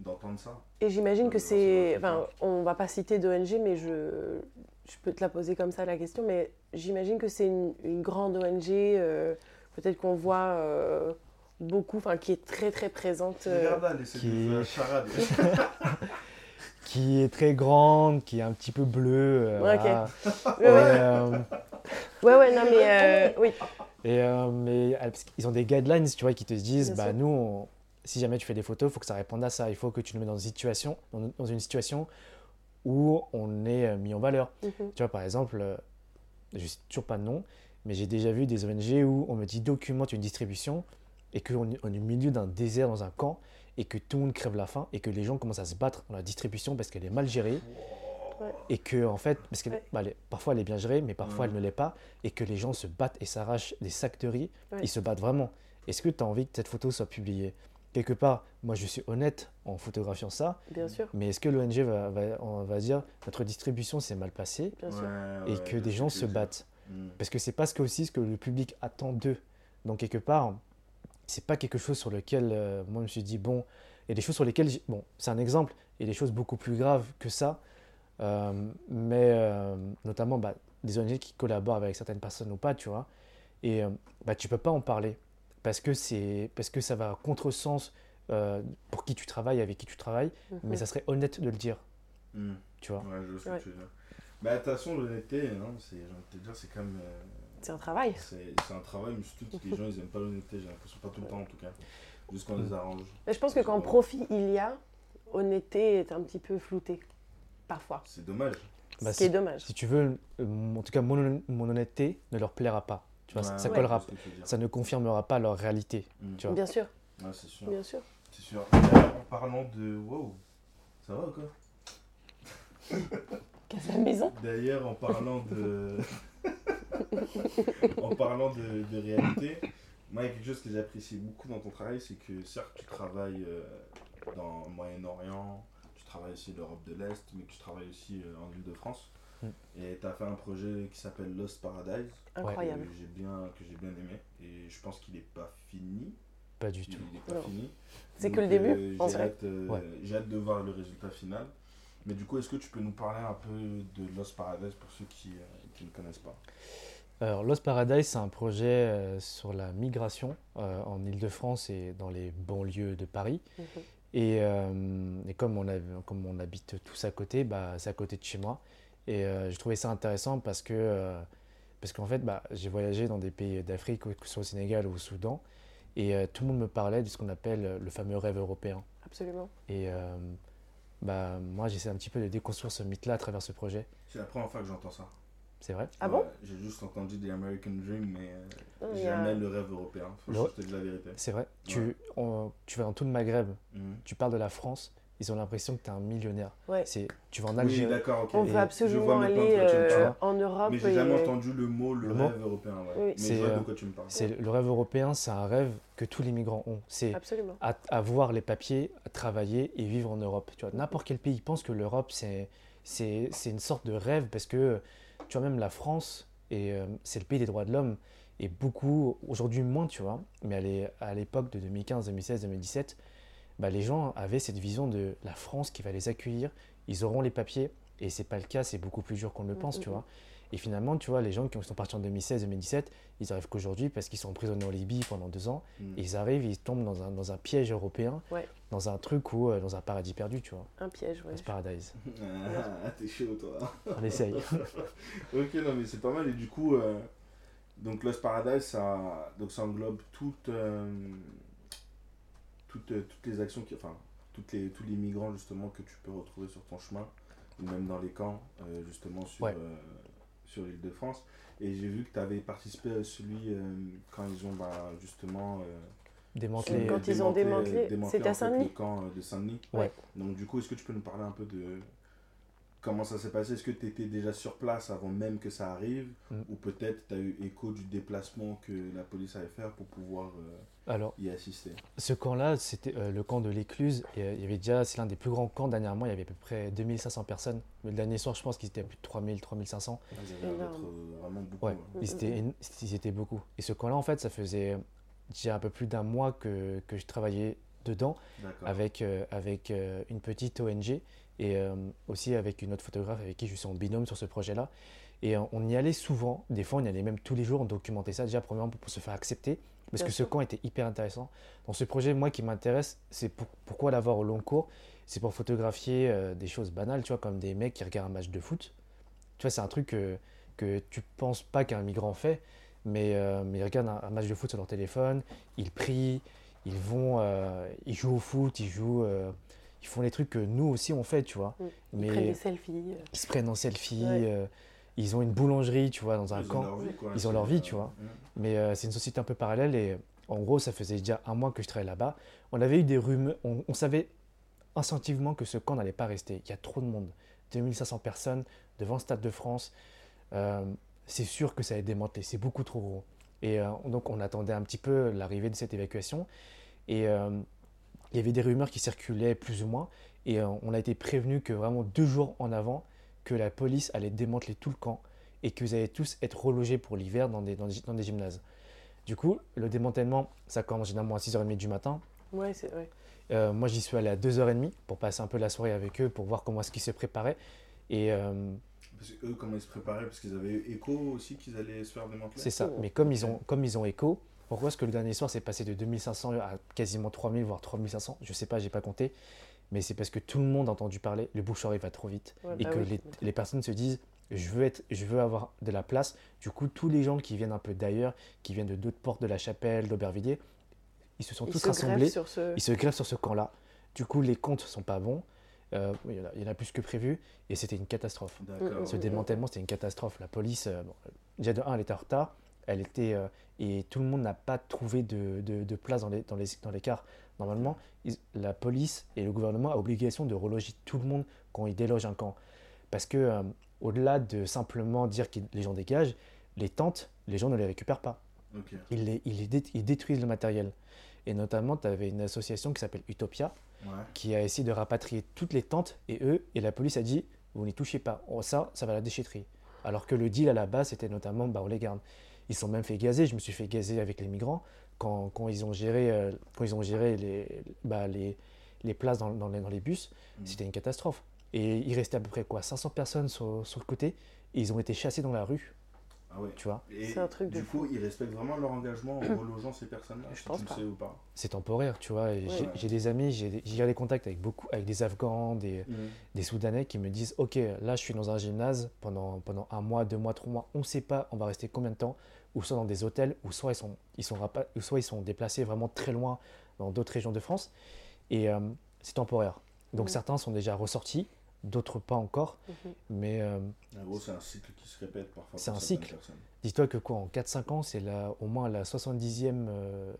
d'entendre ça. Et j'imagine que c'est. Enfin, on va pas citer d'ONG, mais je, je peux te la poser comme ça la question. Mais j'imagine que c'est une, une grande ONG, euh, peut-être qu'on voit euh, beaucoup, enfin, qui est très très présente. euh, qui- qui est très grande, qui est un petit peu bleue. euh, Ouais, ok. voilà. Ouais, euh, ouais, ouais, non, mais euh, oui. Et euh, mais parce qu'ils ont des guidelines, tu vois, qui te disent, Bien bah sûr. nous, on- si jamais tu fais des photos, il faut que ça réponde à ça. Il faut que tu nous mets dans une situation, dans, une situation où on est mis en valeur. Mhm. Tu vois, par exemple, je sais toujours pas de nom, mais j'ai déjà vu des ONG où on me dit documente une distribution et qu'on est au milieu d'un désert dans un camp et que tout le monde crève la faim et que les gens commencent à se battre dans la distribution parce qu'elle est mal gérée Ouais. et que en fait parce que Ouais. bah, parfois elle est bien gérée mais parfois Ouais. elle ne l'est pas et que les gens se battent et s'arrachent des sacs de riz Ouais. ils se battent vraiment est-ce que tu as envie que cette photo soit publiée? Quelque part moi je suis honnête en photographiant ça Bien sûr, mais est-ce que l'ONG va, va, on va dire notre distribution s'est mal passée bien sûr. Ouais, et ouais, que des gens se battent? Mm. parce que c'est pas ce que aussi ce que le public attend d'eux. Donc quelque part, c'est pas quelque chose sur lequel euh, moi je me suis dit bon, il y a des choses sur lesquelles bon, c'est un exemple, il y a des choses beaucoup plus graves que ça, Euh, mais euh, notamment bah, des ONG qui collaborent avec certaines personnes ou pas, tu vois. Et euh, bah, tu peux pas en parler parce que, c'est, parce que ça va à contresens euh, pour qui tu travailles, avec qui tu travailles, Mhm. mais ça serait honnête de le dire, Hmm. tu vois. Ouais, je vois ce Ouais. que tu veux dire. Bah, de toute façon, l'honnêteté, hein, c'est, j'ai envie de te dire, c'est quand même. euh, C'est un travail. c'est, c'est un travail, mais surtout que les gens, ils aiment pas l'honnêteté, j'ai l'impression, pas tout le temps en tout cas. Juste quand on les arrange. Mais je pense que quand profit il y a, honnêteté est un petit peu floutée. Parfois. C'est dommage. Bah, ce qui est si- dommage. Si tu veux, euh, en tout cas, mon, mon honnêteté ne leur plaira pas. Tu vois, ça- Ouais, ça ouais, collera, ça ne confirmera pas leur réalité. Tu vois. Bien sûr, Ouais, c'est sûr. bien sûr. C'est sûr. D'ailleurs, en parlant de. Wow, ça va ou quoi? Casse la maison. D'ailleurs, en parlant de. en parlant de, de réalité, moi, il y a quelque chose que j'apprécie beaucoup dans ton travail, c'est que certes, tu travailles euh, dans le Moyen-Orient, tu travailles aussi l'Europe de l'Est, mais tu travailles aussi euh, en Ile-de-France. Mm. Et tu as fait un projet qui s'appelle Lost Paradise, Incroyable. que j'ai bien, que j'ai bien aimé. Et je pense qu'il n'est pas fini. Pas du Il tout. n'est pas Non. fini. C'est que le début, euh, en j'ai vrai. hâte, euh, Ouais. j'ai hâte de voir le résultat final. Mais du coup, est-ce que tu peux nous parler un peu de Lost Paradise pour ceux qui, euh, qui ne connaissent pas? Alors, Lost Paradise, c'est un projet euh, sur la migration euh, en Ile-de-France et dans les banlieues de Paris. Mhm. Et, euh, et comme, on a, comme on habite tous à côté, bah, c'est à côté de chez moi. Et euh, je trouvais ça intéressant parce que euh, parce qu'en fait, bah, j'ai voyagé dans des pays d'Afrique, que ce soit au Sénégal ou au Soudan, et euh, tout le monde me parlait de ce qu'on appelle le fameux rêve européen. Absolument. Et euh, bah, moi, j'essaie un petit peu de déconstruire ce mythe-là à travers ce projet. C'est la première fois que j'entends ça. C'est vrai? Ah bon? Ouais, J'ai juste entendu The American Dream, mais euh, Non, il y a- jamais le rêve européen. Faut Le- juste te dire la vérité. C'est vrai. Ouais. Tu, on- tu vas dans tout le Maghreb, Mhm. tu parles de la France, ils ont l'impression que tu es un millionnaire. Ouais. C'est, tu vas en Oui, Algérie. d'accord, ok. On veut absolument de aller euh, en Europe. Mais j'ai jamais et- entendu le mot le, Le mot? rêve européen. Ouais. Oui. Mais C'est, je vois euh, de quoi tu me parles. c'est le rêve européen, c'est un rêve que tous les migrants ont. C'est Absolument. à- avoir les papiers, à travailler et vivre en Europe. Tu vois, n'importe quel pays pense que l'Europe c'est, c'est, c'est une sorte de rêve parce que tu vois même la France et euh, c'est le pays des droits de l'homme et beaucoup aujourd'hui moins tu vois, mais à l'é- à l'époque de 2015, 2016, 2017, bah, les gens avaient cette vision de la France qui va les accueillir, ils auront les papiers et c'est pas le cas, c'est beaucoup plus dur qu'on ne le pense, Mhm. tu vois. Et finalement, tu vois, les gens qui sont partis en 2016, 2017, ils arrivent qu'aujourd'hui parce qu'ils sont emprisonnés en Libye pendant deux ans Mhm. ils arrivent, ils tombent dans un, dans un piège européen, Ouais. dans un truc où, euh, dans un paradis perdu, tu vois, Un piège, ouais. dans ce paradise. Ah, t'es chaud, toi. On essaye. Ok, non, mais c'est pas mal. Et du coup, euh, donc Lost Paradise, ça, donc ça englobe toutes, euh, toutes, toutes les actions, qui, enfin, toutes les, tous les migrants justement que tu peux retrouver sur ton chemin, ou même dans les camps, euh, justement sur, Ouais. Sur l'île de France. Et j'ai vu que tu avais participé à celui euh, quand ils ont bah, justement. euh, Démanteler. Quand ils ont démantelé, c'était à Saint-Denis le camp euh, de Saint-Denis. Ouais. Donc du coup, est-ce que tu peux nous parler un peu de comment ça s'est passé? Est-ce que tu étais déjà sur place avant même que ça arrive? Mm. Ou peut-être tu as eu écho du déplacement que la police allait faire pour pouvoir euh, Alors, y assister? ce camp-là, c'était euh, le camp de l'Écluse. Et, euh, il y avait déjà, c'est l'un des plus grands camps dernièrement, il y avait à peu près 2500 personnes. Mais le dernier soir, je pense qu'ils étaient à plus de 3000, 3500. Ils avaient vraiment beaucoup. Ouais, hein. ils étaient, ils étaient beaucoup. Et ce camp-là, en fait, ça faisait déjà un peu plus d'un mois que, que je travaillais dedans. Avec, euh, avec euh, une petite ONG et euh, aussi avec une autre photographe avec qui je suis en binôme sur ce projet-là. Et euh, on y allait souvent, des fois on y allait même tous les jours, on documentait ça déjà premièrement pour, pour se faire accepter, parce Bien que ce camp était hyper intéressant. Dans ce projet, moi qui m'intéresse, c'est pour- pourquoi l'avoir au long cours? C'est pour photographier euh, des choses banales, tu vois, comme des mecs qui regardent un match de foot. Tu vois, c'est un truc que, que tu penses pas qu'un migrant fait, mais, mais ils regardent un, un match de foot sur leur téléphone, ils prient, ils vont, ils jouent au foot, ils jouent, ils font les trucs que nous aussi on fait, tu vois. Mm. Ils Mais prennent des selfies. euh. ils se prennent en selfie, Ouais. euh, ils ont une boulangerie, tu vois, dans un Ils ont camp. leur vie, quoi. Ils ont leur vie, euh, tu vois. Mais euh, c'est une société un peu parallèle et en gros, ça faisait déjà un mois que je travaillais là-bas. On avait eu des rumeurs, on, on savait instinctivement que ce camp n'allait pas rester. Il y a trop de monde, 2500 personnes devant le Stade de France. Euh, c'est sûr que ça allait démanteler, c'est beaucoup trop gros. Et euh, donc on attendait un petit peu l'arrivée de cette évacuation. Et euh, il y avait des rumeurs qui circulaient plus ou moins. Et euh, on a été prévenu que vraiment deux jours en avant, que la police allait démanteler tout le camp et que vous allez tous être relogés pour l'hiver dans des, dans, des, dans des gymnases. Du coup, le démantèlement, ça commence généralement à 6h30 du matin. Ouais, c'est vrai. Euh, moi, j'y suis allé à 2h30 pour passer un peu la soirée avec eux, pour voir comment est-ce qu'ils se préparaient. Et euh, Parce que eux, comment ils se préparaient? Parce qu'ils avaient eu écho aussi qu'ils allaient se faire démanteler? C'est ça. Mais comme ils ont, comme ils ont écho, pourquoi est-ce que le dernier soir c'est passé de 2500 à quasiment 3000, voire 3500 Je sais pas, j'ai pas compté. Mais c'est parce que tout le monde a entendu parler, le bouche va trop vite. Ouais, et bah que oui. les, les personnes se disent je veux, être, je veux avoir de la place. Du coup, tous les gens qui viennent un peu d'ailleurs, qui viennent de d'autres portes de la chapelle, d'Aubervilliers, ils se sont Ils tous se rassemblés. sur ce. Ils se grèvent sur ce camp-là. Du coup, les comptes sont pas bons. Euh, il, y en a, il y en a plus que prévu. Et c'était une catastrophe. Ce démantèlement, c'était une catastrophe. La police, euh, bon, déjà de 1, elle était en retard. Elle était, euh, et tout le monde n'a pas trouvé de, de- de place dans les, dans, les, dans les cars. Normalement, ils- la police et le gouvernement ont obligation de reloger tout le monde quand ils délogent un camp. Parce que, euh, au-delà de simplement dire que les gens dégagent, les tentes, les gens ne les récupèrent pas. Ils, les, ils, les dé- ils détruisent le matériel. Et notamment, tu avais une association qui s'appelle Utopia, Ouais. qui a essayé de rapatrier toutes les tentes et eux, et la police a dit vous n'y touchez pas, Oh, ça, ça va à la déchetterie. Alors que le deal à la base, c'était notamment bah, on les garde. Ils sont même fait gazer, je me suis fait gazer avec les migrants quand, quand ils ont géré, euh, quand ils ont géré les, bah, les, les places dans, dans les, dans les bus, Mhm. c'était une catastrophe. Et il restait à peu près quoi 500 personnes sur, sur le côté, et ils ont été chassés dans la rue, Ah ouais. tu vois. C'est un truc de du coup, ils respectent vraiment leur engagement en relogeant ces personnes-là, Je pense pas. sais ou pas. C'est temporaire, tu vois. j'ai Ouais. j'ai des amis, j'ai des- j'ai gardé contact avec beaucoup, avec des Afghans, des, des Soudanais qui me disent Ok, là je suis dans un gymnase pendant, pendant un mois, deux mois, trois mois, on ne sait pas, on va rester combien de temps, ou soit dans des hôtels, ou soit ils sont, ils sont, ou soit ils sont déplacés vraiment très loin dans d'autres régions de France. Et euh, c'est temporaire. Donc certains sont déjà ressortis, d'autres pas encore. Mhm. Mais euh, En gros, c'est un cycle qui se répète parfois. C'est un cycle. dis-toi que quoi, en 4-5 ans, c'est au moins la 70e, euh,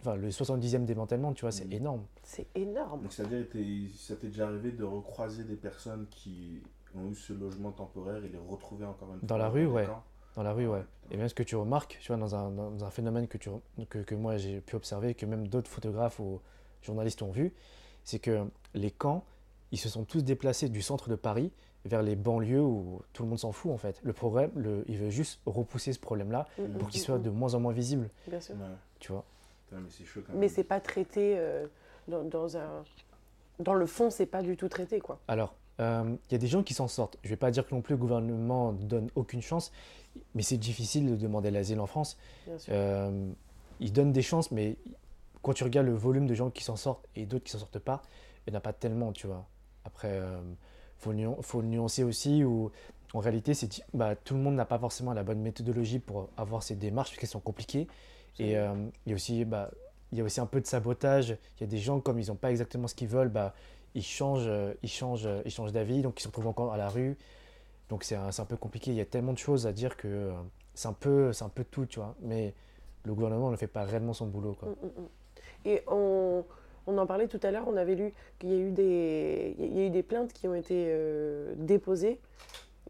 enfin, le 70e démantèlement, tu vois, c'est Mhm. énorme. C'est énorme. Donc, c'est-à-dire, t'es- ça t'est déjà arrivé de recroiser des personnes qui ont eu ce logement temporaire et les retrouver encore une fois Dans la rue, ouais. Dans la rue, ouais. Et même ce que tu remarques, tu vois, dans un, dans un phénomène que, tu, que, que moi j'ai pu observer, que même d'autres photographes ou journalistes ont vu, c'est que les camps, ils se sont tous déplacés du centre de Paris vers les banlieues où tout le monde s'en fout en fait. Le problème, le, il veut juste repousser ce problème-là Mm, pour mm, qu'il mm, soit de moins en moins visible, Bien sûr. Ouais. tu vois. Putain, mais c'est chaud quand Mais même. c'est pas traité euh, dans, dans un. Dans le fond, c'est pas du tout traité, quoi. Alors, euh, il y a des gens qui s'en sortent. Je ne vais pas dire que non plus le gouvernement donne aucune chance, mais c'est difficile de demander l'asile en France. Euh, ils donnent des chances, mais quand tu regardes le volume de gens qui s'en sortent et d'autres qui s'en sortent pas, il n'y en a pas tellement, tu vois. Après, il faut, nuan- faut le nuancer aussi, où en réalité, bah, tout le monde n'a pas forcément la bonne méthodologie pour avoir ces démarches, parce qu'elles sont compliquées. Et euh, il y a aussi... Bah, il y a aussi un peu de sabotage. Il y a des gens, comme ils n'ont pas exactement ce qu'ils veulent, bah, ils changent, euh, ils changent, euh, ils changent d'avis, donc ils se retrouvent encore à la rue. Donc c'est un, peu compliqué. Il y a tellement de choses à dire que euh, c'est un peu, c'est un peu tout, tu vois. Mais le gouvernement ne fait pas réellement son boulot, quoi. Mm, mm, mm. Et on, on en parlait tout à l'heure, on avait lu qu'il y a eu des, il y a eu des plaintes qui ont été euh, déposées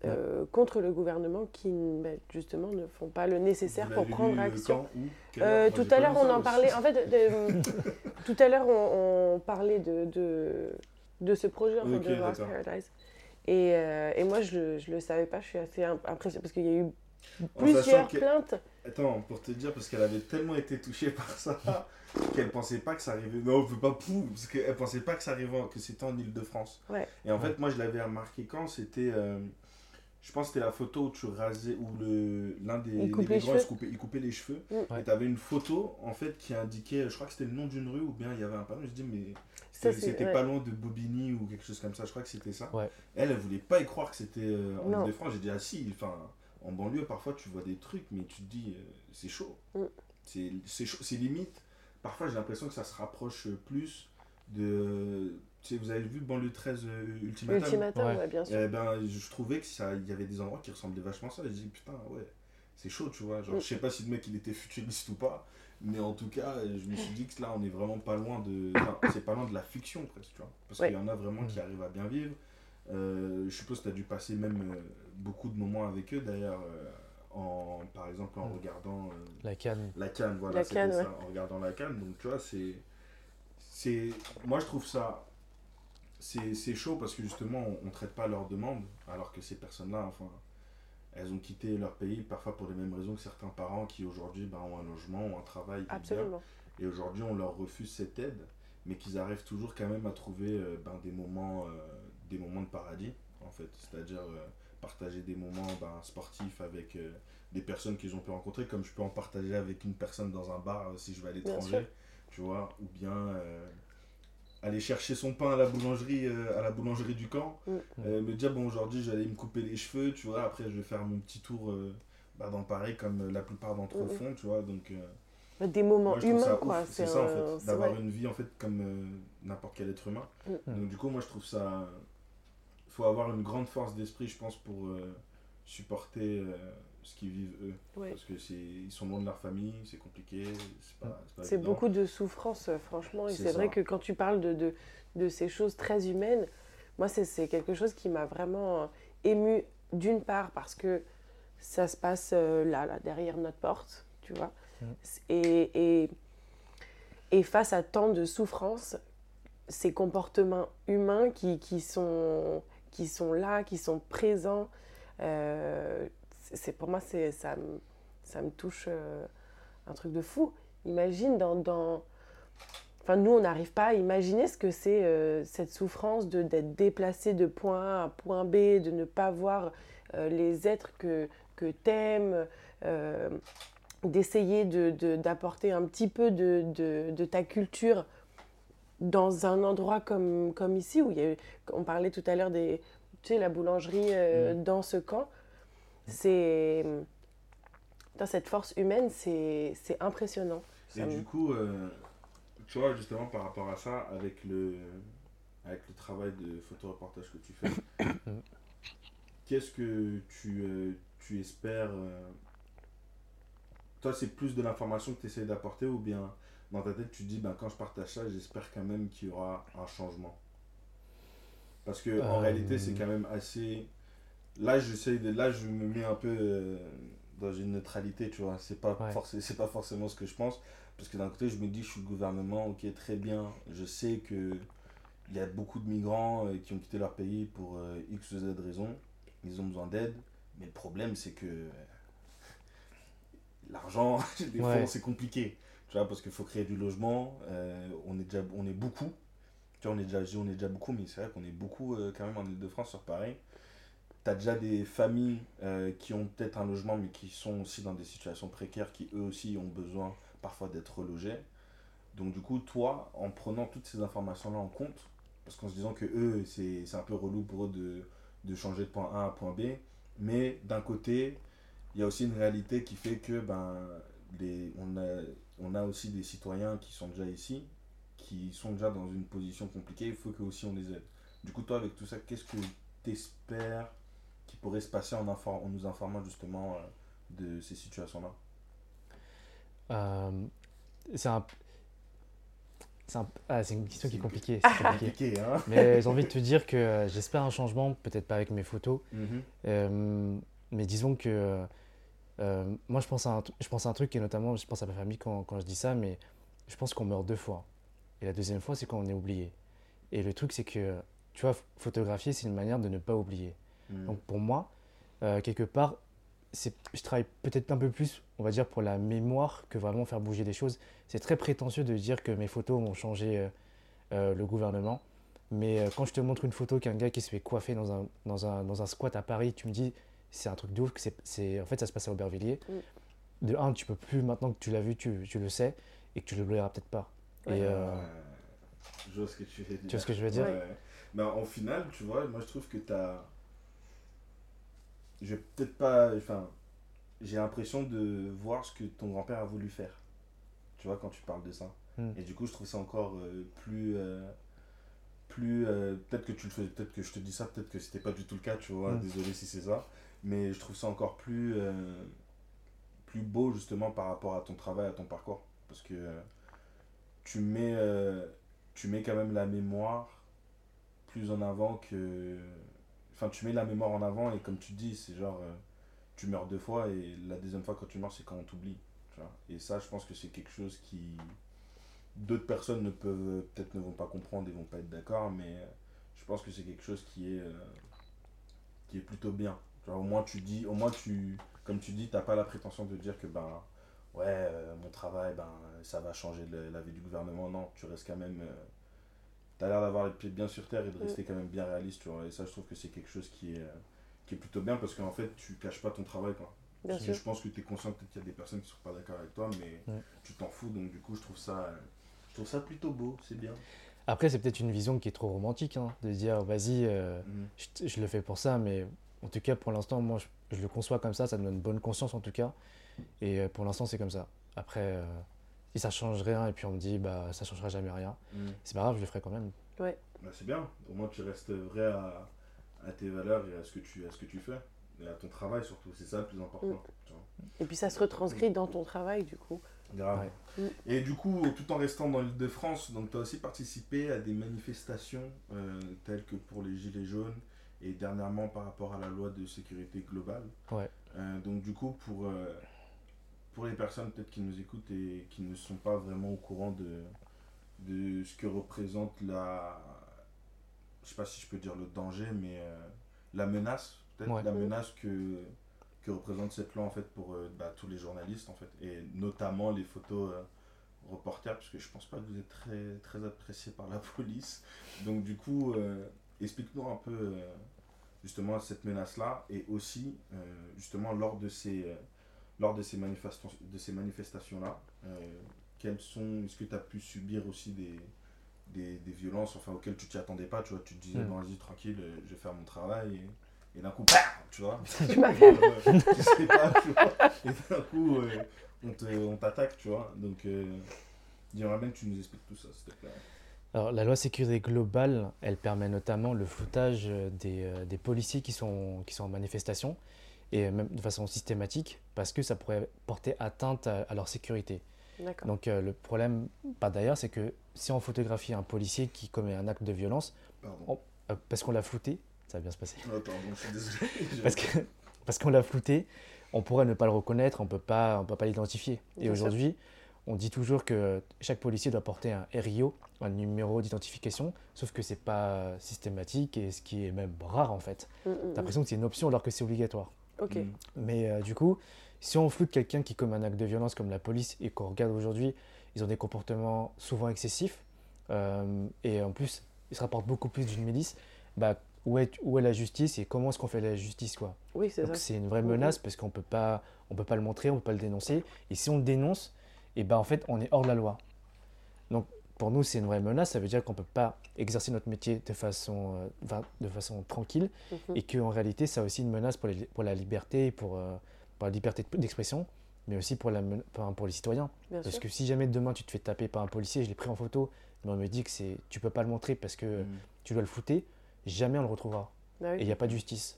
euh, contre le gouvernement qui, ben, justement, ne font pas le nécessaire pour prendre action. quand, où, quelle Euh, heure Moi, tout à l'heure, on en parlait. En fait, de- tout à l'heure, on, on parlait de, de, de ce projet, enfin, de Lost. Paradise. Et, euh, et moi, je ne le, je le savais pas. Je suis assez imp- impressionnée parce qu'il y a eu plusieurs que- plaintes. Attends, pour te dire, parce qu'elle avait tellement été touchée par ça qu'elle pensait pas que ça arrivait. Non, on veut pas pou, parce qu'elle pensait pas que ça arrivait, que c'était en Ile-de-France. Ouais. Et en fait, moi, je l'avais remarqué quand c'était. euh, je pense que c'était la photo où tu rasais, où le- l'un des, Il des migrants, il coupait, il coupait les cheveux. Mm. Ouais. Et tu avais une photo, en fait, qui indiquait, je crois que c'était le nom d'une rue, ou bien il y avait un panneau. Je dis, mais c'était ouais. pas loin de Bobigny ou quelque chose comme ça. Je crois que c'était ça. Ouais. Elle, elle voulait pas y croire que c'était euh, en. Ile-de-France. J'ai dit, ah si, enfin, en banlieue, parfois, tu vois des trucs, mais tu te dis, euh, c'est chaud. Mm. C'est c'est chaud, c'est limite. Parfois, j'ai l'impression que ça se rapproche plus de. Tu sais, vous avez vu Banlieue 13 euh, Ultimatum? Ultimatum, Ouais. ouais, bien sûr. Eh ben, je trouvais que ça, il y avait des endroits qui ressemblaient vachement à ça. Et je dis putain, ouais, c'est chaud, tu vois. Genre, Mm. je sais pas si le mec il était futuriste ou pas, mais en tout cas, je me suis dit que là, on est vraiment pas loin de. Enfin, c'est pas loin de la fiction presque, tu vois. Parce Ouais. qu'il y en a vraiment qui arrivent à bien vivre. Euh, je suppose que tu as dû passer même euh, beaucoup de moments avec eux d'ailleurs, euh, en, par exemple en regardant euh, La canne. la canne, voilà, La c'était canne, ça, en regardant la canne. Donc, tu vois, c'est. c'est Moi, je trouve ça. C'est c'est chaud parce que justement, on ne traite pas leurs demandes, alors que ces personnes-là, enfin, elles ont quitté leur pays parfois pour les mêmes raisons que certains parents qui aujourd'hui ben, ont un logement, ont un travail. Absolument. Et aujourd'hui, on leur refuse cette aide, mais qu'ils arrivent toujours quand même à trouver euh, ben, des, moments, euh, des moments de paradis, en fait. C'est-à-dire, euh, partager des moments ben, sportifs avec des personnes qu'ils ont pu rencontrer, comme je peux en partager avec une personne dans un bar si je vais à l'étranger, tu vois, ou bien aller chercher son pain à la boulangerie, euh, à la boulangerie du camp, Mm. euh, me dire bon aujourd'hui j'allais me couper les cheveux, tu vois, après je vais faire mon petit tour euh, bah, dans Paris comme euh, la plupart d'entre eux Mm, mm. font, tu vois, donc... euh, Des moments moi, humains, ça quoi. C'est ça, en fait, d'avoir une vie, en fait, comme euh, n'importe quel être humain. Mm. Donc, du coup, moi, je trouve ça... Il faut avoir une grande force d'esprit, je pense, pour euh, supporter euh, ce qu'ils vivent, eux. Ouais. Parce que c'est ils sont loin de leur famille, c'est compliqué, c'est pas, pas C'est évident. beaucoup de souffrance, euh, franchement. Et C'est c'est vrai que quand tu parles de, de, de ces choses très humaines, moi, c'est- c'est quelque chose qui m'a vraiment ému d'une part parce que ça se passe euh, là, là, derrière notre porte, tu vois. Mm. Et, et, et face à tant de souffrance, ces comportements humains qui, qui, sont, qui sont là, qui sont présents, euh, c'est pour moi, c'est ça, me- ça me touche euh, un truc de fou. Imagine dans... dans... Enfin, nous, on n'arrive pas à imaginer ce que c'est euh, cette souffrance de d'être déplacé de point A à point B, de ne pas voir euh, les êtres que, que t'aimes, d'essayer de- de- d'apporter un petit peu de, de- ta culture dans un endroit comme, comme ici, où il y a eu, on parlait tout à l'heure des, tu sais, la boulangerie euh, dans ce camp. C'est... Putain, cette force humaine, c'est c'est impressionnant. Et du coup, euh, tu vois, justement, par rapport à ça, avec le, avec le travail de photoreportage que tu fais, qu'est-ce que tu, euh, tu espères euh, Toi, c'est plus de l'information que tu essaies d'apporter ou bien dans ta tête, tu te dis, ben, quand je partage ça, j'espère quand même qu'il y aura un changement? Parce que en réalité, c'est quand même assez. Là, j'essaie de. Là, je me mets un peu euh, dans une neutralité, tu vois. C'est pas, Ouais. forcé- c'est pas forcément ce que je pense. Parce que d'un côté, je me dis, je suis le gouvernement, ok, très bien. Je sais que il y a beaucoup de migrants euh, qui ont quitté leur pays pour euh, X ou Z raisons. Ils ont besoin d'aide. Mais le problème, c'est que l'argent, des Ouais. fois, c'est compliqué. Tu vois, parce qu'il faut créer du logement. on, est déjà, on est beaucoup. Tu vois, on est déjà, on est déjà beaucoup, mais c'est vrai qu'on est beaucoup quand même en Ile-de-France sur Paris. Tu as déjà des familles euh, qui ont peut-être un logement, mais qui sont aussi dans des situations précaires, qui eux aussi ont besoin parfois d'être relogés. Donc du coup, toi, en prenant toutes ces informations-là en compte, parce qu'en se disant que eux, c'est un peu relou pour eux de, de changer de point A à point B, mais d'un côté, il y a aussi une réalité qui fait que ben, les, on, a, on a aussi des citoyens qui sont déjà ici, qui sont déjà dans une position compliquée, il faut que aussi on les aide. Du coup, toi, avec tout ça, qu'est-ce que tu espères pourrait se passer en, nous informant justement euh, de ces situations-là Euh, c'est un... C'est un- ah, une question qui est compliquée. c'est compliqué. Compliqué, hein Mais j'ai envie de te dire que j'espère un changement, peut-être pas avec mes photos, Mhm. euh, mais disons que euh, moi je pense, à un, je pense à un truc et notamment je pense à ma famille quand, quand je dis ça, mais je pense qu'on meurt deux fois. Et la deuxième fois, c'est quand on est oublié. Et le truc, c'est que, tu vois, photographier, c'est une manière de ne pas oublier. Mhm. Donc pour moi, euh, quelque part, je travaille peut-être un peu plus, on va dire, pour la mémoire que vraiment faire bouger des choses. C'est très prétentieux de dire que mes photos ont changé euh, euh, le gouvernement. Mais euh, quand je te montre une photo qu'un gars qui se fait coiffer dans un, dans un, dans un squat à Paris, tu me dis, c'est un truc de ouf, que c'est, en fait ça se passe à Aubervilliers. Mm. De un, tu peux plus, maintenant que tu l'as vu, tu, tu le sais, et que tu l'oublieras peut-être pas. Ouais. Et, euh. Je vois ce que tu veux dire. tu vois ce que je veux dire? Ouais. Mais en final, tu vois, moi je trouve que tu as. Je vais peut-être pas. Enfin, j'ai l'impression de voir ce que ton grand-père a voulu faire. Tu vois, quand tu parles de ça. Hmm. Et du coup, je trouve ça encore euh, plus. euh, plus euh, peut-être que tu le fais, peut-être que je te dis ça, peut-être que c'était pas du tout le cas, tu vois, Hmm. désolé si c'est ça. Mais je trouve ça encore plus. plus beau justement par rapport à ton travail, à ton parcours. Parce que tu mets, tu mets quand même la mémoire plus en avant que. Enfin, tu mets la mémoire en avant et comme tu dis, c'est genre. euh, tu meurs deux fois et la deuxième fois quand tu meurs, c'est quand on t'oublie. Et ça, je pense que c'est quelque chose qui. D'autres personnes ne peuvent. Peut-être ne vont pas comprendre et vont pas être d'accord, mais euh, je pense que c'est quelque chose qui est. euh, qui est plutôt bien. Au moins, tu dis. Au moins, tu. Comme tu dis, t'as pas la prétention de dire que ben ouais, euh, mon travail, ben, ça va changer la vie du gouvernement. Non, tu restes quand même. Euh, tu as l'air d'avoir les pieds bien sur terre et de Mm. rester quand même bien réaliste. Tu vois, et ça, je trouve que c'est quelque chose qui est, euh, qui est plutôt bien parce qu'en fait, tu caches pas ton travail. Quoi. Bien Parce que sûr. je pense que tu es conscient peut-être qu'il y a des personnes qui sont pas d'accord avec toi, mais Ouais. tu t'en fous. Donc, du coup, je trouve ça, je trouve ça plutôt beau. C'est bien. Après, c'est peut-être une vision qui est trop romantique, hein, de dire vas-y, euh, Mhm. je, je le fais pour ça, mais en tout cas, pour l'instant, moi, je, je le conçois comme ça, ça me donne bonne conscience en tout cas. Et euh, pour l'instant, c'est comme ça. Après, euh, si ça change rien et puis on me dit bah ça changera jamais rien, Mhm. c'est pas grave, je le ferai quand même. Bah, c'est bien. Au moins, tu restes vrai à, à tes valeurs et à ce, que tu, à ce que tu fais. Et à ton travail surtout. C'est ça le plus important. Mm. tu vois. Et puis ça se retranscrit dans ton travail, du coup. Grave. Ouais. Mm. Et du coup, tout en restant dans l'île de France, donc tu as aussi participé à des manifestations euh, telles que pour les Gilets jaunes et dernièrement par rapport à la loi de sécurité globale. Ouais. Euh, donc du coup, pour, euh, pour les personnes peut-être qui nous écoutent et qui ne sont pas vraiment au courant de, de ce que représente la... Je sais pas si je peux dire le danger, mais euh, la menace, peut-être Ouais. la menace que, que représente cette loi en fait pour euh, bah, tous les journalistes en fait, et notamment les photos euh, reporters, parce que je pense pas que vous êtes très, très apprécié par la police. Donc du coup, euh, explique-nous un peu euh, justement cette menace-là, et aussi euh, justement lors de ces, lors de ces, manifestations, de ces manifestations-là, euh, quelles sont, est-ce que tu as pu subir aussi des, des, des violences enfin, auxquelles tu t'y attendais pas, tu vois, tu te disais, Mm. bon, vas-y, tranquille, euh, je vais faire mon travail, et, et d'un coup, bam, tu vois, Tu euh, sais pas, tu vois, et d'un coup, euh, on te- on t'attaque, tu vois, donc euh, j'aimerais bien que tu nous expliques tout ça, s'il te plaît. Alors, la loi sécurité globale, elle permet notamment le floutage des, euh, des policiers qui sont, qui sont en manifestation, et même de façon systématique, parce que ça pourrait porter atteinte à, à leur sécurité. Donc, euh, le problème, pas d'ailleurs, c'est que si on photographie un policier qui commet un acte de violence, euh, parce qu'on l'a flouté, ça va bien se passer, Oh, pardon, je suis désolé. Parce que parce qu'on l'a flouté, on pourrait ne pas le reconnaître, on peut pas, on peut pas l'identifier. Et aujourd'hui, on dit toujours que chaque policier doit porter un RIO, un numéro d'identification, sauf que c'est pas systématique et ce qui est même rare en fait. Mm, mm, T'as mm. l'impression que c'est une option alors que c'est obligatoire. Ok. Mm. Mais euh, du coup, si on floute quelqu'un qui commet un acte de violence comme la police et qu'on regarde aujourd'hui, ils ont des comportements souvent excessifs euh, et en plus, ils se rapportent beaucoup plus d'une milice. Bah, où est, où est la justice et comment est-ce qu'on fait la justice quoi? Oui, c'est ça. C'est une vraie menace parce qu'on peut pas, on peut pas le montrer, on peut pas le dénoncer. Et si on le dénonce, et ben en fait on est hors de la loi. Donc pour nous c'est une vraie menace. Ça veut dire qu'on peut pas exercer notre métier de façon, euh, de façon tranquille Mhm. et qu'en réalité ça a aussi une menace pour, les- pour la liberté, pour, euh, pour la liberté d'expression, mais aussi pour, la, les citoyens. Bien Parce sûr. que si jamais demain tu te fais taper par un policier, je l'ai pris en photo, mais on me dit que c'est, tu peux pas le montrer parce que Mm. tu dois le flouter, jamais on le retrouvera. Ah oui. Et il n'y a pas de justice.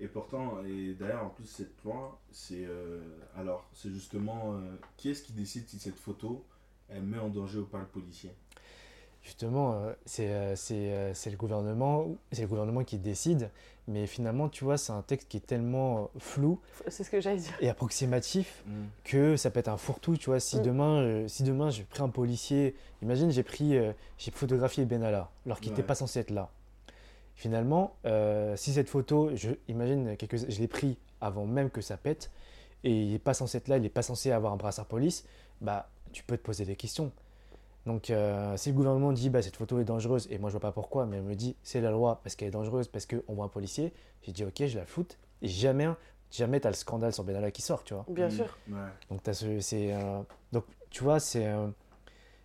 Et pourtant, et d'ailleurs, en plus, cette loi, c'est. euh, alors, c'est justement. euh, qui est-ce qui décide si cette photo, elle met en danger ou pas le policier Justement, euh, c'est euh, c'est, euh, c'est le gouvernement, c'est le gouvernement qui décide, mais finalement, tu vois, c'est un texte qui est tellement flou C'est ce que j'allais dire. et approximatif que ça peut être un fourre-tout, tu vois. Si Mm. demain, si demain j'ai pris un policier, imagine j'ai pris, j'ai photographié Benalla, alors qu'il n'était Ouais. pas censé être là. Finalement, euh, si cette photo, je imagine quelques, je l'ai pris avant même que ça pète et il n'est pas censé être là, il n'est pas censé avoir un brassard police, bah tu peux te poser des questions. Donc euh, si le gouvernement dit bah cette photo est dangereuse et moi je vois pas pourquoi, mais elle me dit c'est la loi parce qu'elle est dangereuse parce qu'on voit un policier, j'ai dit ok je la floute et jamais jamais t'as le scandale sur Benalla qui sort, tu vois. Bien Mm. sûr. Ouais. Donc, t'as ce- c'est, euh, donc tu vois, c'est. euh,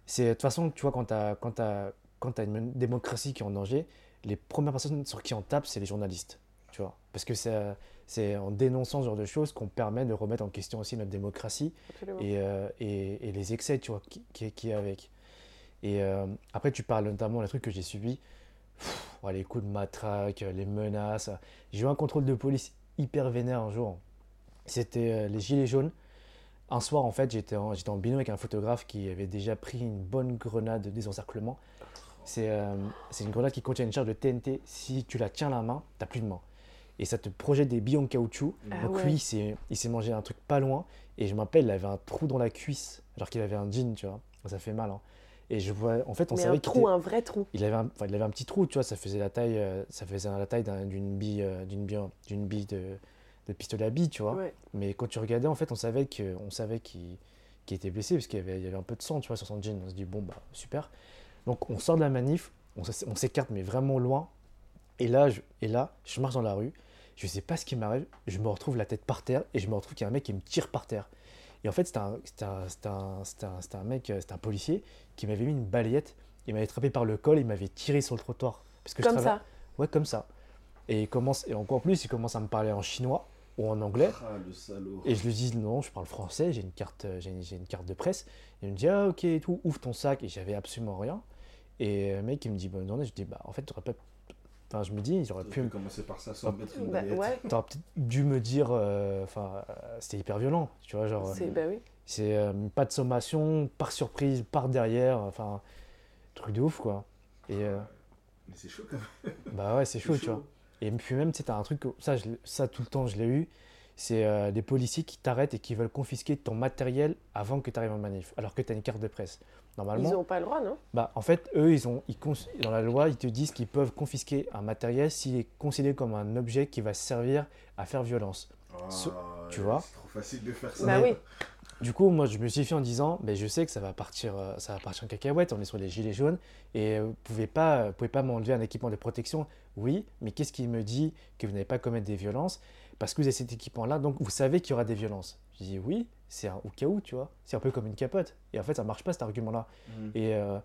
c'est- de toute façon, tu vois, quand as, t'as- quand t'as une démocratie qui est en danger, les premières personnes sur qui on tape, c'est les journalistes. Tu vois Parce que c'est, c'est en dénonçant ce genre de choses qu'on permet de remettre en question aussi notre démocratie et, euh, et, et les excès tu vois, qui, qui, qui est avec. Et euh, après, tu parles notamment des trucs que j'ai subis. Pff, les coups de matraque, les menaces. J'ai eu un contrôle de police hyper vénère un jour. C'était euh, les gilets jaunes. Un soir, en fait, j'étais en, j'étais en binôme avec un photographe qui avait déjà pris une bonne grenade de désencerclement. C'est euh, c'est une grenade qui contient une charge de TNT. Si tu la tiens la main, t'as plus de main. Et ça te projette des billes en caoutchouc. Ah Donc ouais. lui, il s'est- mangé un truc pas loin. Et je m'appelle, il avait un trou dans la cuisse, alors qu'il avait un jean, tu vois. Ça fait mal. hein. Et je vois, en fait, on Mais savait un trou, était- un vrai trou. il avait, un, enfin, il avait un petit trou, tu vois, ça faisait la taille, euh, ça faisait la taille d'un- d'une bille, euh, d'une bille, d'une bille de, de pistolet à billes, tu vois. Ouais. Mais quand tu regardais, en fait, on savait que, on savait qu'il était blessé parce qu'il y y avait un peu de sang, tu vois, sur son jean. On se dit bon bah super. Donc on sort de la manif, on s'écarte mais vraiment loin. Et là, je, et là, je marche dans la rue Je sais pas ce qui m'arrive. Je me retrouve la tête par terre et je me retrouve qu'il y a un mec qui me tire par terre. Et en fait, c'était un, un, un, un- mec, euh, c'était un policier qui m'avait mis une balayette. Il m'avait attrapé par le col et il m'avait tiré sur le trottoir. Parce que je Comme ça. Ouais, comme ça. Et, il commence, et encore plus, il commence à me parler en chinois ou en anglais. Ah, le salaud. Et je lui dis non, je parle français, j'ai une carte, euh, j'ai une, j'ai une carte de presse. Et il me dit ah ok et tout, ouvre ton sac. Et j'avais absolument rien. Et le mec il me dit bonne journée. Je dis bah en fait t'aurais pas, enfin je me dis j'aurais T'aurais pu, commencer par ça sans mettre une Bah, baguette. ouais, t'aurais peut-être dû me dire, euh, enfin euh, c'était hyper violent, tu vois genre c'est bah oui. c'est euh, pas de sommation, par surprise, par derrière, enfin truc de ouf quoi. Et euh, Mais c'est chaud quand même. bah ouais c'est chaud, tu vois. Et puis même, tu sais, t'as un truc, que- ça, je ça tout le temps, je l'ai eu, c'est euh, des policiers qui t'arrêtent et qui veulent confisquer ton matériel avant que tu arrives en manif, alors que tu as une carte de presse. Normalement, Ils n'ont pas le droit, non? Bah, en fait, eux, ils ont, ils cons- dans la loi, ils te disent qu'ils peuvent confisquer un matériel s'il est considéré comme un objet qui va servir à faire violence. Ah, tu vois? C'est trop facile de faire ça. Bah oui. Du coup, moi, je me suis fait en disant, ben, je sais que ça va partir, euh, ça va partir en cacahuète. On est sur les gilets jaunes et vous pouvez pas, vous pouvez pas m'enlever un équipement de protection. Oui, mais qu'est-ce qui me dit que vous n'allez pas commettre des violences? Parce que vous avez cet équipement-là, donc vous savez qu'il y aura des violences. Je dis oui, c'est un au cas où, tu vois. C'est un peu comme une capote. Et en fait, ça marche pas cet argument-là. Mm. Et, euh,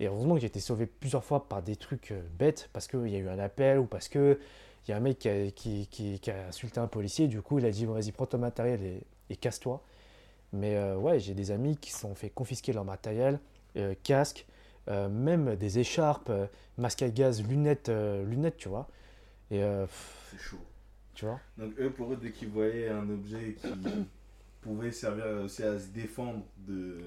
et heureusement que j'ai été sauvé plusieurs fois par des trucs euh, bêtes parce qu'il y a eu un appel ou parce que il y a un mec qui a, qui, qui- qui a insulté un policier. Du coup, il a dit vas-y, prends ton matériel et, et casse-toi. Mais euh, ouais, j'ai des amis qui se sont fait confisquer leur matériel, casque, même des écharpes, euh, masque à gaz, lunettes, lunettes, tu vois. Et euh, C'est chaud. tu vois. Donc eux, pour eux, dès qu'ils voyaient un objet qui pouvait servir aussi à se défendre de,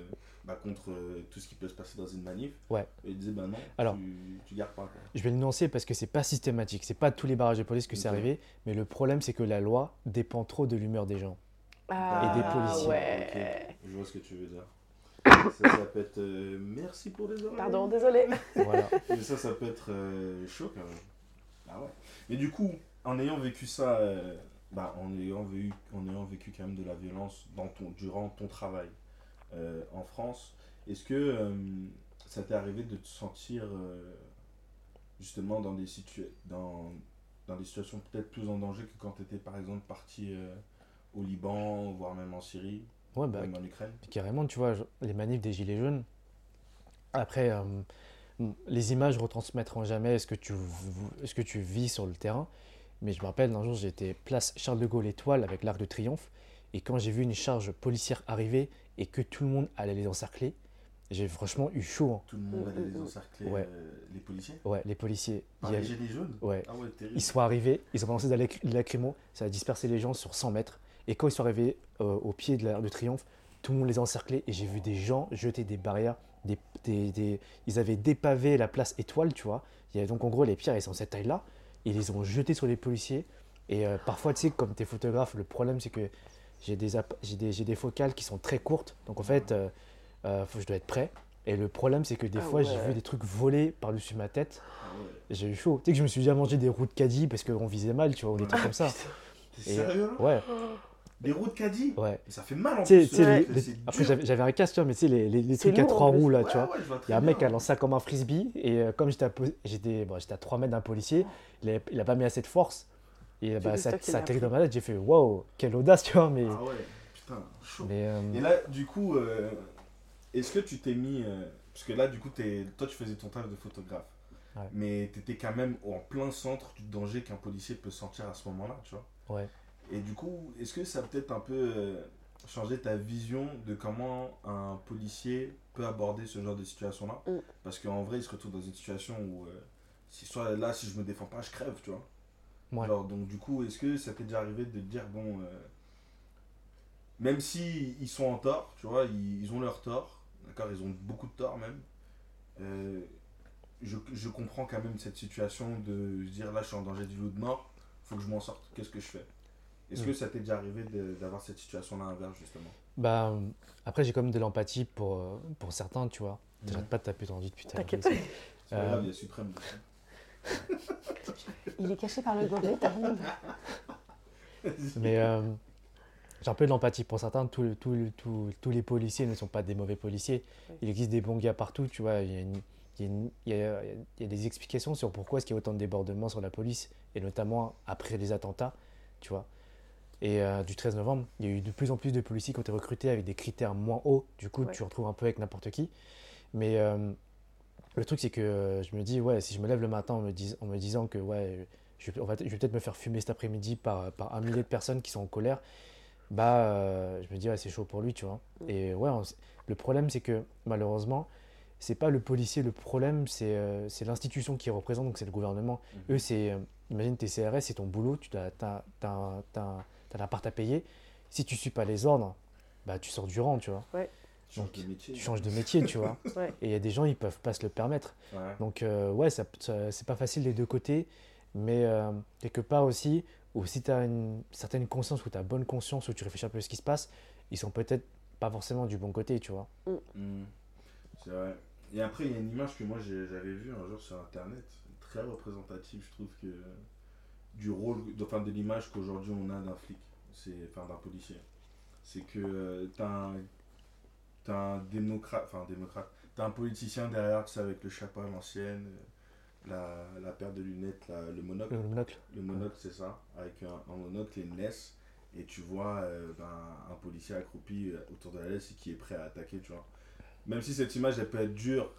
bah, contre euh, tout ce qui peut se passer dans une manif, Ouais. ils disaient bah non, Alors. tu, tu gardes pas. Quoi. Je vais le nuancer parce que c'est pas systématique. C'est pas tous les barrages de police que c'est arrivé. Mais le problème, c'est que la loi dépend trop de l'humeur des gens. Ah, des policiers. Ouais. Je vois ce que tu veux dire. Ça, ça peut être euh, merci pour les oreilles. Pardon, désolé. Voilà. Mais ça, ça peut être euh, chaud quand même. Ah ouais. Mais du coup, en ayant vécu ça, euh, bah, en, ayant vécu, en ayant vécu quand même de la violence dans ton, durant ton travail euh, en France, est-ce que euh, ça t'est arrivé de te sentir euh, justement dans des, situa- dans, dans des situations peut-être plus en danger que quand tu étais par exemple parti au Liban, voire même en Syrie, Ouais, bah, même en Ukraine? carrément, tu vois, je- les manifs des Gilets jaunes. Après, les images retransmettront jamais ce que, tu, ce que tu vis sur le terrain. Mais je me rappelle, un jour, j'étais place Charles de Gaulle Étoile avec l'Arc de Triomphe. Et quand j'ai vu une charge policière arriver et que tout le monde allait les encercler, j'ai franchement eu chaud. hein. Tout le monde allait les encercler, Ouais. euh, les policiers? Ouais, les policiers. Par les gilets jaunes? Ouais, Ah ouais. Ils sont arrivés, ils ont balancé des lac- des lacrymos, ça a dispersé les gens sur 100 mètres. Et quand ils sont arrivés euh, au pied de l'Arc de Triomphe, tout le monde les a encerclés et j'ai vu des gens jeter des barrières. Des, des- des- ils avaient dépavé la place étoile, tu vois. Il y avait donc en gros les pierres, elles sont cette taille-là. Ils les ont jetés sur les policiers. Et euh, parfois, tu sais, comme tu es photographe, le problème c'est que j'ai des, des, des focales qui sont très courtes. Donc en fait, euh, euh, faut, je dois être prêt. Et le problème c'est que des Ah fois, j'ai vu des trucs voler par-dessus ma tête. Ah. J'ai eu chaud. Tu sais que je me suis déjà mangé des roues de caddie parce qu'on visait mal, tu vois, ou des trucs comme ça. T'es sérieux? Ouais, Des roues de caddie ouais. Mais ça fait mal en Tu plus. tu sais, ouais. les- les- C'est après, j'avais un casque, tu vois, mais tu sais, les, les, trucs à trois roues, là, Ouais, tu vois. Il y a un mec qui a lancé ça comme un frisbee, et euh, comme j'étais à, bon, j'étais à 3 mètres d'un policier, il a, il a pas mis assez de force. Et bah, ça, ça a l'as atterri pris. dans ma tête, j'ai fait waouh, quelle audace, tu vois. Mais, Ah ouais, putain, chaud. mais euh, Et là, du coup, euh, est-ce que tu t'es mis. euh, parce que là, du coup, toi, tu faisais ton taf de photographe. Ouais. Mais t'étais quand même en plein centre du danger qu'un policier peut sentir à ce moment-là, tu vois. ouais. Et du coup, est-ce que ça a peut-être un peu euh, changé ta vision de comment un policier peut aborder ce genre de situation-là? Mm. Parce qu'en vrai, il se retrouve dans une situation où, euh, si soit là, si je me défends pas, je crève, tu vois? Ouais. Genre, donc, du coup, est-ce que ça t'est déjà arrivé de te dire, bon, euh, même si ils sont en tort, tu vois, ils, ils ont leur tort, d'accord, ils ont beaucoup de tort même, euh, je, je comprends quand même cette situation de se dire, là, je suis en danger de vie ou de mort, faut que je m'en sorte, qu'est-ce que je fais? Est-ce que ça t'est déjà arrivé d'avoir cette situation-là inverse, justement? Bah, euh, après, j'ai quand même de l'empathie pour, euh, pour certains, tu vois. J'arrête pas de taper dans le vide, putain. T'inquiète. Euh, grave, il y a Suprême. Il est caché par le gobelet, t'arrives. Mais euh, j'ai un peu de l'empathie pour certains. Tous, tous- tous- tous les policiers ne sont pas des mauvais policiers. Oui. Il existe des bons gars partout. Tu vois, il y a, une- il y a une- il y a- il y a des explications sur pourquoi est-ce qu'il y a autant de débordements sur la police, et notamment après les attentats. tu vois. Et euh, du 13 novembre, il y a eu de plus en plus de policiers qui ont été recrutés avec des critères moins hauts. Du coup, Ouais. tu retrouves un peu avec n'importe qui. Mais euh, le truc, c'est que euh, je me dis, ouais, si je me lève le matin en me, dis- en me disant que, ouais, je vais, on va- je vais peut-être me faire fumer cet après-midi par, par un millier de personnes qui sont en colère, bah, euh, je me dis, ouais, c'est chaud pour lui, tu vois. Mm. Et ouais, on le problème, c'est que malheureusement, c'est pas le policier le problème, c'est euh, l'institution qui représente, donc c'est le gouvernement. Mhm. Eux, c'est, euh, imagine tes CRS, c'est ton boulot, tu as, t'as un- t'as l'appart à payer. Si tu suis pas les ordres, bah, tu sors du rang, tu vois. Tu changes Donc, de métier. Tu changes de métier, tu vois. Ouais. Et il y a des gens, ils peuvent pas se le permettre. Ouais. Donc, euh, ouais, ça, ça- c'est pas facile des deux côtés, mais euh, quelque part aussi, où si tu as une certaine conscience, ou tu as bonne conscience, où tu réfléchis un peu à ce qui se passe, ils sont peut-être pas forcément du bon côté, tu vois. Hmm. C'est vrai. Et après, il y a une image que moi j'avais vue un jour sur internet, très représentative, je trouve que du rôle, de, enfin, de l'image qu'aujourd'hui on a d'un flic, c'est, enfin d'un policier. C'est que euh, t'as un, t'as un démocrate, enfin un démocrate, t'as un politicien derrière, tu sais, avec le chapeau à l'ancienne, euh, la, la paire de lunettes, la- le monocle. Le monocle. Le monocle, c'est ça, avec un, un monocle et une laisse, et tu vois euh, ben, un policier accroupi euh, autour de la laisse et qui est prêt à attaquer, tu vois. Même si cette image, elle peut être dure,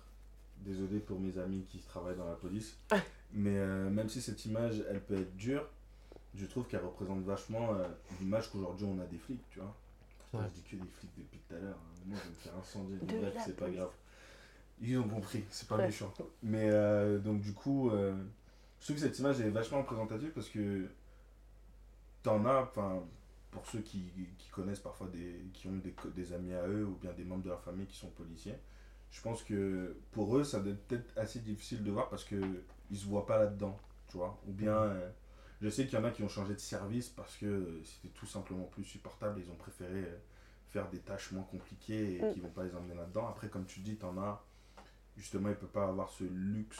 désolé pour mes amis qui travaillent dans la police, mais euh, même si cette image, elle peut être dure, je trouve qu'elle représente vachement euh, l'image qu'aujourd'hui on a des flics, tu vois. Putain. Je dis que des flics depuis tout à l'heure, hein. moi je vais me faire incendier, De bref, la c'est pas police. grave. Ils ont compris, c'est pas Ouais. méchant. Mais euh, donc du coup, euh, je trouve que cette image est vachement représentative parce que t'en as, enfin, pour ceux qui, qui connaissent parfois des, qui ont des, co- des amis à eux ou bien des membres de leur famille qui sont policiers, je pense que pour eux, ça doit être peut-être assez difficile de voir parce que ils se voient pas là-dedans, tu vois. Ou bien, euh, je sais qu'il y en a qui ont changé de service parce que euh, c'était tout simplement plus supportable. Ils ont préféré euh, faire des tâches moins compliquées et Mm. qui vont pas les emmener là-dedans. Après, comme tu dis, t'en as, justement, ils peuvent pas avoir ce luxe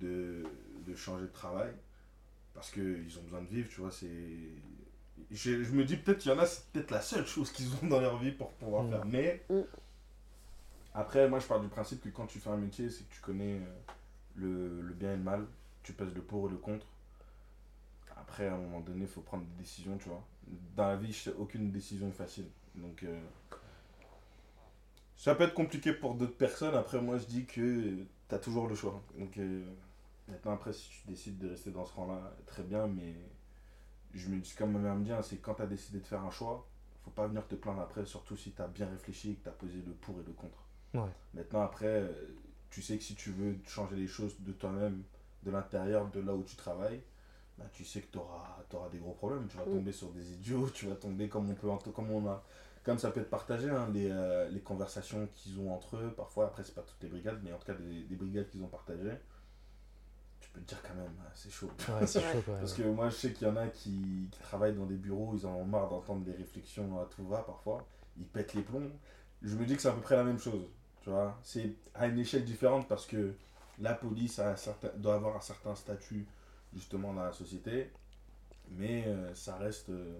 de, de changer de travail parce qu'ils ont besoin de vivre, tu vois. C'est. Je, je me dis peut-être qu'il y en a, c'est peut-être la seule chose qu'ils ont dans leur vie pour pouvoir Mm. faire. Mais Mm. Après, moi, je pars du principe que quand tu fais un métier, c'est que tu connais euh, le, le bien et le mal, tu pèses le pour et le contre. Après, à un moment donné, il faut prendre des décisions, tu vois. Dans la vie, je sais, aucune décision est facile. Donc, euh, ça peut être compliqué pour d'autres personnes. Après, moi, je dis que tu as toujours le choix. Donc, euh, maintenant, après, si tu décides de rester dans ce rang-là, très bien, mais je me dis, comme ma mère me hein, c'est quand tu as décidé de faire un choix, faut pas venir te plaindre après, surtout si tu as bien réfléchi et que tu as posé le pour et le contre. Ouais. Maintenant, après, euh, tu sais que si tu veux changer les choses de toi-même, de l'intérieur, de là où tu travailles, bah, tu sais que tu auras, des gros problèmes. Tu vas Mm. tomber sur des idiots, tu vas tomber comme on peut, comme on a, comme ça peut être partagé, hein, les, euh, les conversations qu'ils ont entre eux. Parfois, après, c'est pas toutes les brigades, mais en tout cas, des, des brigades qu'ils ont partagées. Tu peux te dire quand même, ah, c'est chaud. Ouais, c'est Ouais. chaud, quoi. Parce que moi, je sais qu'il y en a qui, qui travaillent dans des bureaux, ils en ont marre d'entendre des réflexions à tout va parfois. Ils pètent les plombs. Je me dis que c'est à peu près la même chose. Tu vois, c'est à une échelle différente parce que la police a un certain, doit avoir un certain statut justement dans la société, mais euh, ça reste, euh,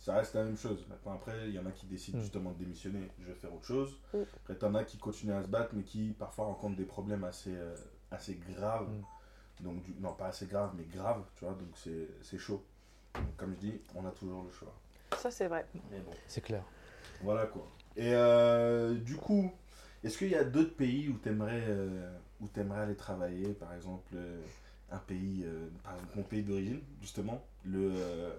ça reste la même chose. Maintenant, après, il y en a qui décident Mm. justement de démissionner, je vais faire autre chose. Mm. Après, t'en as qui continuent à se battre, mais qui parfois rencontrent des problèmes assez, euh, assez graves. Mm. Donc, du- non, pas assez graves, mais graves, tu vois, donc c'est c'est chaud. Donc, comme je dis, on a toujours le choix. Ça, c'est vrai. Bon. C'est clair. Voilà quoi. Et euh, du coup, est-ce qu'il y a d'autres pays où tu aimerais, aller travailler Par exemple, euh, un pays, euh, par exemple mon pays d'origine, justement, le, euh,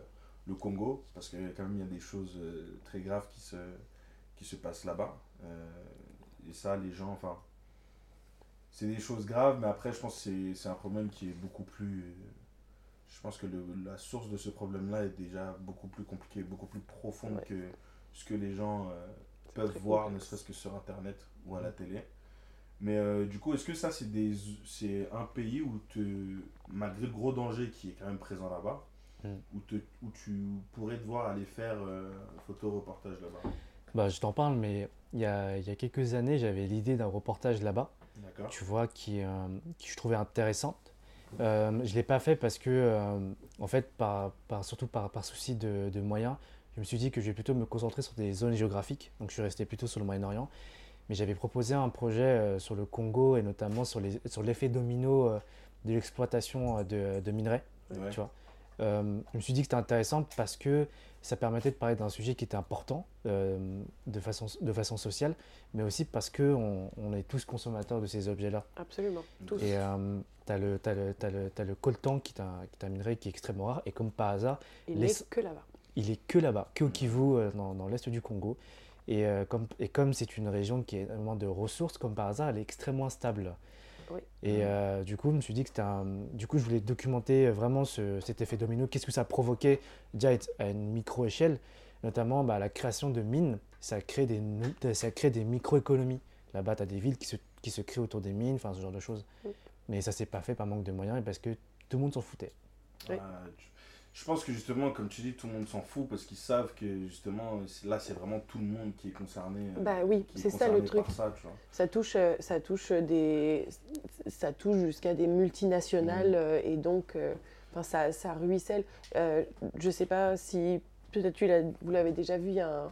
le Congo, parce que quand même il y a des choses euh, très graves qui se, qui se passent là-bas. Euh, et ça, les gens, enfin, c'est des choses graves, mais après, je pense que c'est- un problème qui est beaucoup plus. euh, je pense que le- la source de ce problème-là est déjà beaucoup plus compliquée, beaucoup plus profonde Ouais. que ce que les gens euh, peuvent voir, ne serait-ce que sur Internet ou à la télé. Mais euh, du coup, est-ce que ça, c'est des, c'est un pays où, te, malgré le gros danger qui est quand même présent là-bas, Mm. où, te, où tu pourrais devoir aller faire euh, un photo-reportage là-bas? Bah, je t'en parle, mais il y a, y a quelques années, j'avais l'idée d'un reportage là-bas, D'accord tu vois, qui, euh, qui je trouvais intéressante. Euh, je ne l'ai pas fait parce que, euh, en fait, par, par- surtout par, par souci de, de moyens, je me suis dit que je vais plutôt me concentrer sur des zones géographiques. Donc, je suis resté plutôt sur le Moyen-Orient. Mais j'avais proposé un projet euh, sur le Congo et notamment sur les- sur l'effet domino euh, de l'exploitation euh, de, de minerais. Ouais. tu vois. euh, je me suis dit que c'était intéressant parce que ça permettait de parler d'un sujet qui était important euh, de, façon, de façon sociale, mais aussi parce qu'on on est tous consommateurs de ces objets-là. Absolument, tous. Et tu as, le, as, le, as, le, as le coltan qui est, un, qui est un minerai qui est extrêmement rare, et comme par hasard... Il n'est que là-bas. Il est que là-bas, que au Kivu, dans, dans l'est du Congo. Et, comme, et comme c'est une région qui est énormément de ressources, comme par hasard, elle est extrêmement instable. Et euh, du coup, je me suis dit que c'était un... Du coup, je voulais documenter vraiment ce, cet effet domino. Qu'est-ce que ça provoquait déjà à une micro-échelle, notamment bah, la création de mines. Ça crée des, ça crée des micro-économies. Là-bas, tu as des villes qui se, qui se créent autour des mines, enfin ce genre de choses. Mais ça s'est pas fait par manque de moyens et parce que tout le monde s'en foutait. Ah, je pense que justement, comme tu dis, tout le monde s'en fout parce qu'ils savent que justement, là, c'est vraiment tout le monde qui est concerné. Euh, bah oui, c'est ça le truc. Ça, touche, euh, ça touche des, ça touche jusqu'à des multinationales mmh. euh, et donc, enfin, ça, ça ruisselle. je sais pas si peut-être tu vous l'avez déjà vu, il y a un,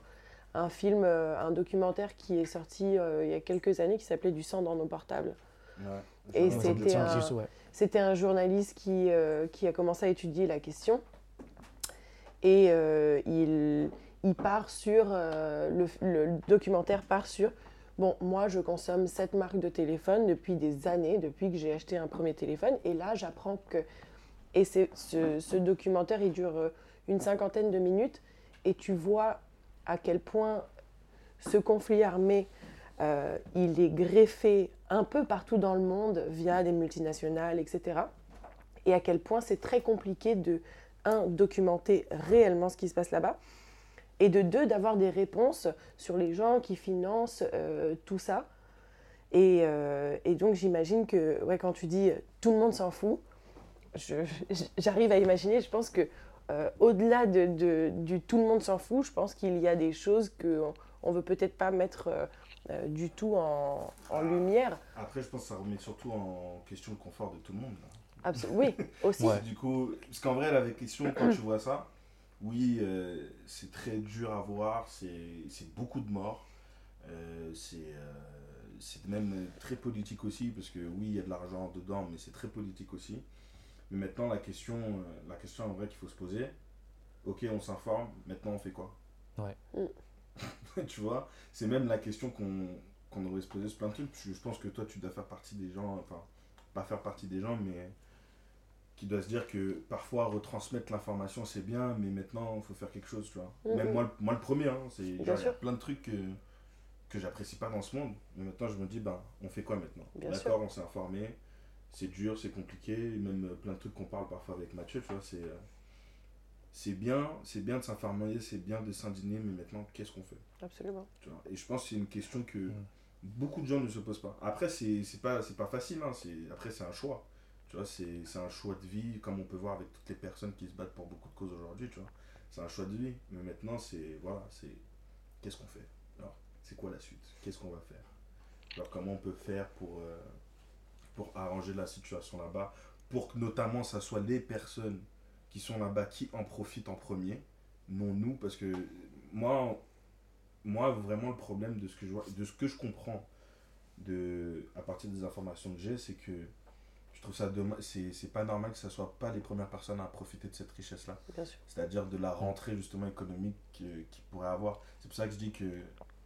un film, un documentaire qui est sorti il y a quelques années qui s'appelait Du sang dans nos portables. et c'était un, c'était un journaliste qui, qui a commencé à étudier la question. Et euh, il, il, part sur, euh, le, documentaire part sur, bon, moi je consomme cette marque de téléphone depuis des années, depuis que j'ai acheté un premier téléphone, et là j'apprends que, et ce, ce, documentaire il dure euh, une cinquantaine de minutes, et tu vois à quel point ce conflit armé, il est greffé un peu partout dans le monde via des multinationales, etc. Et à quel point c'est très compliqué de un, documenter réellement ce qui se passe là-bas, et de deux, d'avoir des réponses sur les gens qui financent euh, tout ça. Euh, et, donc j'imagine que ouais, quand tu dis tout le monde s'en fout, j'arrive à imaginer, je pense que euh, au-delà de, du tout le monde s'en fout, je pense qu'il y a des choses qu'on on veut peut-être pas mettre du tout en, en, lumière. Après, je pense que ça remet surtout en question le confort de tout le monde. Oui, aussi. Du coup, parce qu'en vrai, la question, quand tu vois ça, oui, euh, c'est très dur à voir, c'est beaucoup de morts, euh, euh, c'est même très politique aussi, parce que oui, il y a de l'argent dedans, mais c'est très politique aussi. Mais maintenant, la question, la question en vrai qu'il faut se poser, ok, on s'informe, maintenant on fait quoi? Ouais. Mm. tu vois, c'est même la question qu'on aurait se poser sur plein de trucs. Je, pense que toi, tu dois faire partie des gens, enfin, pas faire partie des gens, mais qui doit se dire que parfois retransmettre l'information c'est bien, mais maintenant il faut faire quelque chose, tu vois. Mhm. Même moi, moi le premier, hein, c'est plein de trucs que, que j'apprécie pas dans ce monde, mais maintenant je me dis, ben, on fait quoi maintenant? D'accord, on s'est informé, c'est dur, c'est compliqué, même euh, plein de trucs qu'on parle parfois avec Mathieu, tu vois, c'est. Euh, c'est bien, c'est bien de s'informer, c'est bien de s'indigner, mais maintenant, qu'est-ce qu'on fait? Absolument. Tu vois Et je pense que c'est une question que beaucoup de gens ne se posent pas. Après, c'est pas, pas facile, hein, après, c'est un choix. Tu vois, c'est un choix de vie, comme on peut voir avec toutes les personnes qui se battent pour beaucoup de causes aujourd'hui, tu vois. C'est un choix de vie. Mais maintenant, c'est, voilà, c'est, qu'est-ce qu'on fait? Alors, c'est quoi la suite? Qu'est-ce qu'on va faire? Alors, comment on peut faire pour, euh, pour arranger la situation là-bas Pour que, notamment, ça soit les personnes qui sont là-bas qui en profitent en premier, non nous, parce que moi, moi vraiment, le problème de ce que je vois, de ce que je comprends de, à partir des informations que j'ai, c'est que je trouve ça dommage. C'est pas normal que ce soit pas les premières personnes à profiter de cette richesse-là. C'est-à-dire de la rentrée justement économique qu'ils pourraient avoir. C'est pour ça que je dis que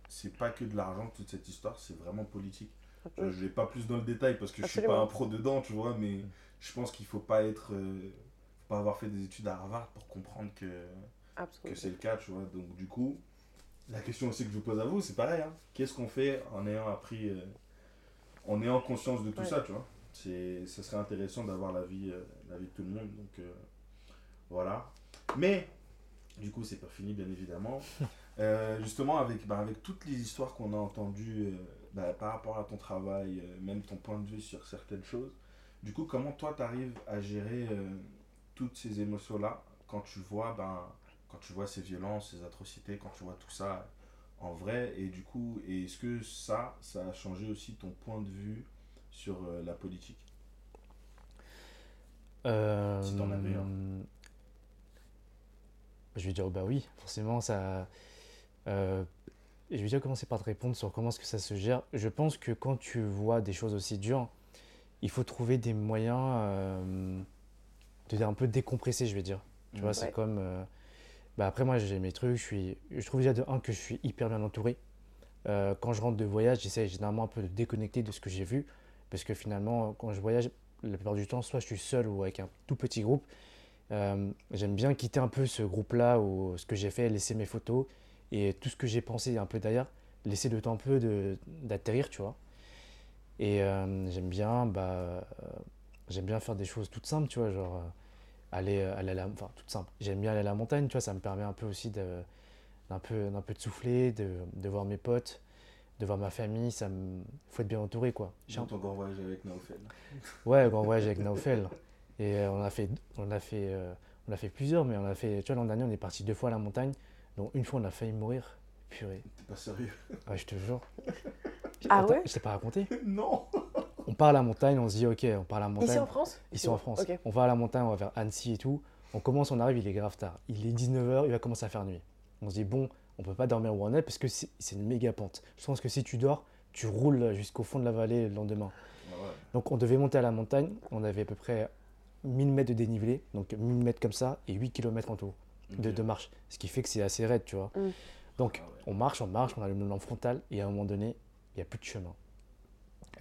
c'est pas que de l'argent toute cette histoire, c'est vraiment politique. Je, vais pas plus dans le détail parce que je suis pas un pro dedans, tu vois, mais je pense qu'il faut pas être. Euh, pas avoir fait des études à Harvard pour comprendre que, que c'est le cas, tu vois. Donc du coup, la question aussi que je vous pose à vous, c'est pareil. Hein. Qu'est-ce qu'on fait en ayant appris. Euh, en ayant conscience de tout ça, tu vois? C'est ce serait intéressant d'avoir la vie euh, la vie de tout le monde donc euh, voilà mais du coup c'est pas fini bien évidemment euh, justement avec bah, avec toutes les histoires qu'on a entendues bah, par rapport à ton travail même ton point de vue sur certaines choses du coup comment toi tu arrives à gérer toutes ces émotions là quand tu vois ben quand tu vois ces violences ces atrocités quand tu vois tout ça en vrai et du coup est-ce que ça ça a changé aussi ton point de vue sur euh, la politique? Si t'en avais un. Je vais dire bah oui, forcément ça. Euh, je vais déjà commencer par te répondre sur comment est-ce que ça se gère. Je pense que quand tu vois des choses aussi dures, il faut trouver des moyens de un peu décompresser, je vais dire. Tu vois, c'est comme. euh, bah après, moi, j'ai mes trucs. Je, suis, je trouve déjà de un que je suis hyper bien entouré. Euh, quand je rentre de voyage, j'essaie généralement un peu de déconnecter de ce que j'ai vu. Parce que finalement, quand je voyage, la plupart du temps, soit je suis seul ou avec un tout petit groupe. Euh, J'aime bien quitter un peu ce groupe-là ou ce que j'ai fait, laisser mes photos et tout ce que j'ai pensé un peu derrière, laisser le temps un peu d'atterrir, tu vois. Et euh, j'aime bien, bah, j'aime bien faire des choses toutes simples, tu vois, genre euh, aller, euh, aller à la, enfin toutes simples. J'aime bien aller à la montagne, tu vois, ça me permet un peu aussi de, d'un peu, d'un peu de souffler, de, de voir mes potes, de voir ma famille. Ça me, faut être bien entouré, quoi. J'ai un- J'ai encore voyagé avec Naofel. Ouais, grand voyage avec Naufel. Et euh, on a fait, on a fait, euh, on a fait plusieurs, mais on a fait, tu vois, l'an dernier, on est parti deux fois à la montagne. Donc une fois, on a failli mourir. Purée. T'es pas sérieux Ouais, je te jure. Ah Attends, ouais? Je t'ai pas raconté? Non On part à la montagne, on se dit, ok, on part à la montagne. Ici en France Ici en France. On va à la montagne, on va vers Annecy et tout. On commence, on arrive, il est grave tard. Il est 19h, il va commencer à faire nuit. On se dit, bon, on peut pas dormir où on est parce que c'est une méga pente. Je pense que si tu dors, tu roules jusqu'au fond de la vallée le lendemain. Ah ouais. Donc on devait monter à la montagne, on avait à peu près 1000 mètres de dénivelé, donc 1000 mètres comme ça et 8 km en tout de, marche, ce qui fait que c'est assez raide, tu vois. Mm. Donc Ah ouais. on marche, on marche, on a le lampe frontal et à un moment donné, il n'y a plus de chemin.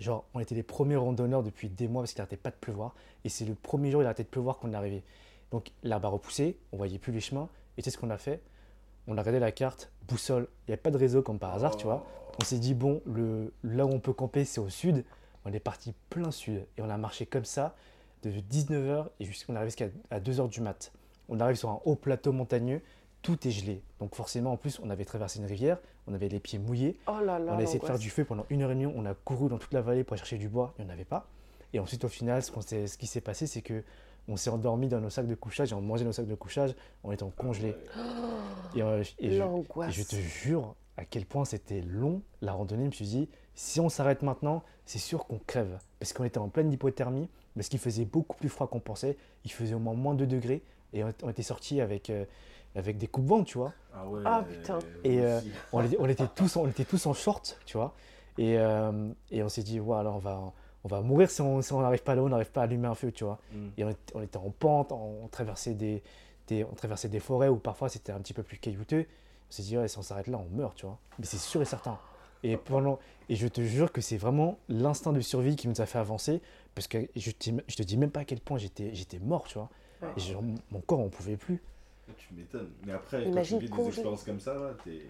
Genre, on était les premiers randonneurs depuis des mois parce qu'il n'arrêtait pas de pleuvoir et c'est le premier jour il arrêtait de pleuvoir qu'on est arrivé. Donc l'herbe a repoussé, on voyait plus les chemins et tu sais ce qu'on a fait? On a regardé la carte, boussole, il n'y avait pas de réseau comme par hasard, tu vois. On s'est dit, bon, le, là où on peut camper, c'est au sud. On est parti plein sud et on a marché comme ça de 19h et jusqu'à on est arrivé jusqu'à à 2h du mat. On arrive sur un haut plateau montagneux, tout est gelé. Donc forcément, en plus, on avait traversé une rivière, on avait les pieds mouillés. Oh là là. on a essayé de faire du feu pendant une heure et demie. On a couru dans toute la vallée pour aller chercher du bois, il n'y en avait pas. Et ensuite, au final, ce, ce qui s'est passé, c'est que on s'est endormi dans nos sacs de couchage et on mangeait nos sacs de couchage en étant congelés. Et, euh, et je- et L'angoisse. je te jure à quel point c'était long la randonnée. Je me suis dit, si on s'arrête maintenant, c'est sûr qu'on crève. Parce qu'on était en pleine hypothermie, parce qu'il faisait beaucoup plus froid qu'on pensait. Il faisait au moins moins 2 degrés. Et on, on était sortis avec, euh, avec des coupes vent, tu vois. Ah ouais. Ah, putain. Et, euh. On était, on était tous, on était tous en short, tu vois. Et, euh, et on s'est dit, ouais, alors on va, on va mourir si on si on n'arrive pas là-haut, on n'arrive pas à allumer un feu, tu vois. Mm. Et on, était- on était en pente, on, on traversait des, des- on traversait des forêts où parfois c'était un petit peu plus caillouteux. On s'est dit, ouais, si on s'arrête là, on meurt, tu vois. Mais c'est sûr et certain. Et, pendant, et je te jure que c'est vraiment l'instinct de survie qui nous a fait avancer. Parce que je te, je te dis même pas à quel point j'étais j'étais mort, tu vois. Ouais. Et genre, mon corps, on pouvait plus. Tu m'étonnes. Mais après, Imagine quand tu vis des expériences comme ça, là, t'es.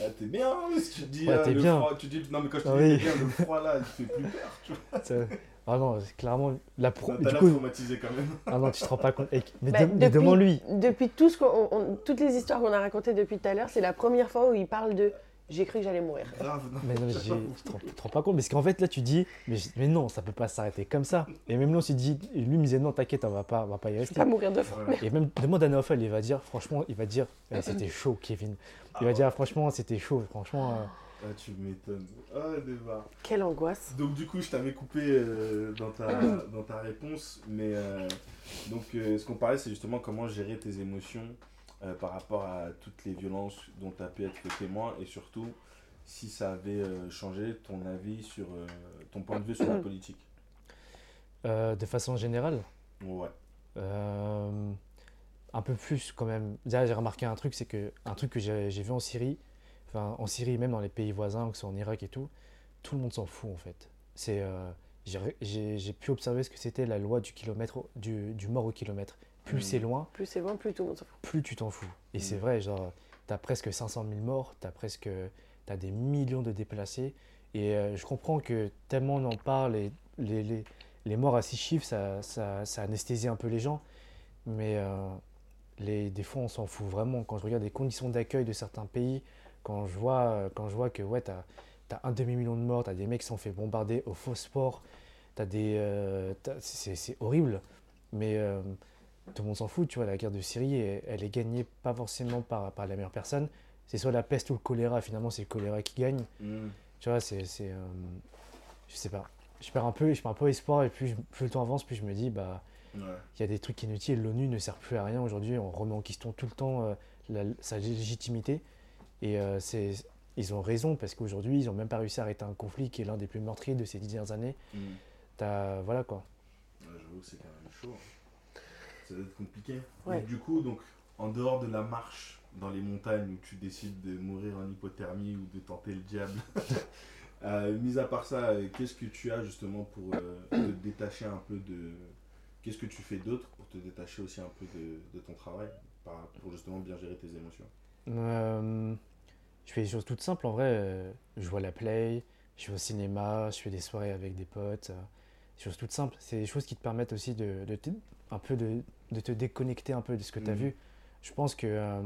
Là, t'es bien, hein, si tu te dis. Ouais, ah, t'es le bien. Froid, tu dis, non, mais quand je te Ah dis oui. bien, le froid là, il te fait plus peur, tu vois. Ah non, c'est clairement, la pro- T'as du l'air coup, traumatisé quand même. ah non, tu te rends pas compte. Mais, Bah, de- mais depuis- demande-lui. Depuis tout ce qu'on- on- toutes les histoires qu'on a racontées depuis tout à l'heure, c'est la première fois où il parle de j'ai cru que j'allais mourir. Grave, non. Mais non, mais tu, te rends, tu te rends pas compte, parce qu'en fait là tu dis, mais, non, ça peut pas s'arrêter comme ça. Et même là on s'est dit, lui il me disait non, t'inquiète, on va pas, on va pas y Je vais rester. pas mourir de faim. Voilà. Et même demande à Naofel, il va dire, franchement, il va dire, Eh, c'était chaud, Kevin. Il va dire, franchement, c'était chaud, franchement. euh, Ah, tu m'étonnes. Ah, débat. Quelle angoisse. Donc, du coup, je t'avais coupé euh, dans, ta, dans ta réponse. Mais euh, donc, euh, ce qu'on parlait, c'est justement comment gérer tes émotions euh, par rapport à toutes les violences dont tu as pu être témoin. Et surtout, si ça avait euh, changé ton avis sur euh, ton point de vue sur la politique. euh, de façon générale, Ouais. euh, un peu plus quand même. Déjà, j'ai remarqué un truc, c'est que un truc que j'ai vu en Syrie, enfin en Syrie, même dans les pays voisins, que ce soit en Irak et tout, tout le monde s'en fout en fait. C'est, euh, j'ai- pu observer ce que c'était la loi du kilomètre, du mort au kilomètre. Plus Mhm. c'est loin, Plus c'est loin, plus tout le monde s'en fout. plus tu t'en fous. Et c'est Mhm. vrai, genre, t'as presque 500 000 morts, t'as presque, t'as des millions de déplacés. Et euh, je comprends que tellement on en parle, et les, les, les morts à six chiffres, ça, ça, ça anesthésie un peu les gens. Mais euh, les, des fois, on s'en fout vraiment. Quand je regarde les conditions d'accueil de certains pays, quand je vois, quand je vois que ouais, t'as as un demi-million de morts, t'as des mecs qui sont fait bombarder au phosphore, t'as des, euh, c'est c'est horrible. Mais tout le monde s'en fout, tu vois, la guerre de Syrie, elle, elle est gagnée pas forcément par, par la meilleure personne. C'est soit la peste ou le choléra, finalement c'est le choléra qui gagne. Mm. Tu vois, c'est... euh, je sais pas. Je perds un peu, je perds un peu espoir et plus, plus le temps avance, plus je me dis, bah, Ouais. il y a des trucs inutiles, l'ONU ne sert plus à rien aujourd'hui, on remet en question tout le temps euh, la- sa légitimité. Et euh, c'est, ils ont raison, parce qu'aujourd'hui, ils n'ont même pas réussi à arrêter un conflit qui est l'un des plus meurtriers de ces dix dernières années. Mm. T'as, voilà quoi. Ouais, J'avoue que c'est quand même chaud. hein. Ça doit être compliqué. Ouais. Donc, du coup, donc, en dehors de la marche dans les montagnes où tu décides de mourir en hypothermie ou de tenter le diable, euh, mis à part ça, euh, qu'est-ce que tu as justement pour euh, te détacher un peu de. Qu'est-ce que tu fais d'autre pour te détacher aussi un peu de, de ton travail par- pour justement bien gérer tes émotions? Euh, je fais des choses toutes simples en vrai. Je vois la play, je vais au cinéma, je fais des soirées avec des potes. Euh, Des choses toutes simples. C'est des choses qui te permettent aussi de, de te, un peu de, de te déconnecter un peu de ce que tu as Mhm. vu. Je pense que euh,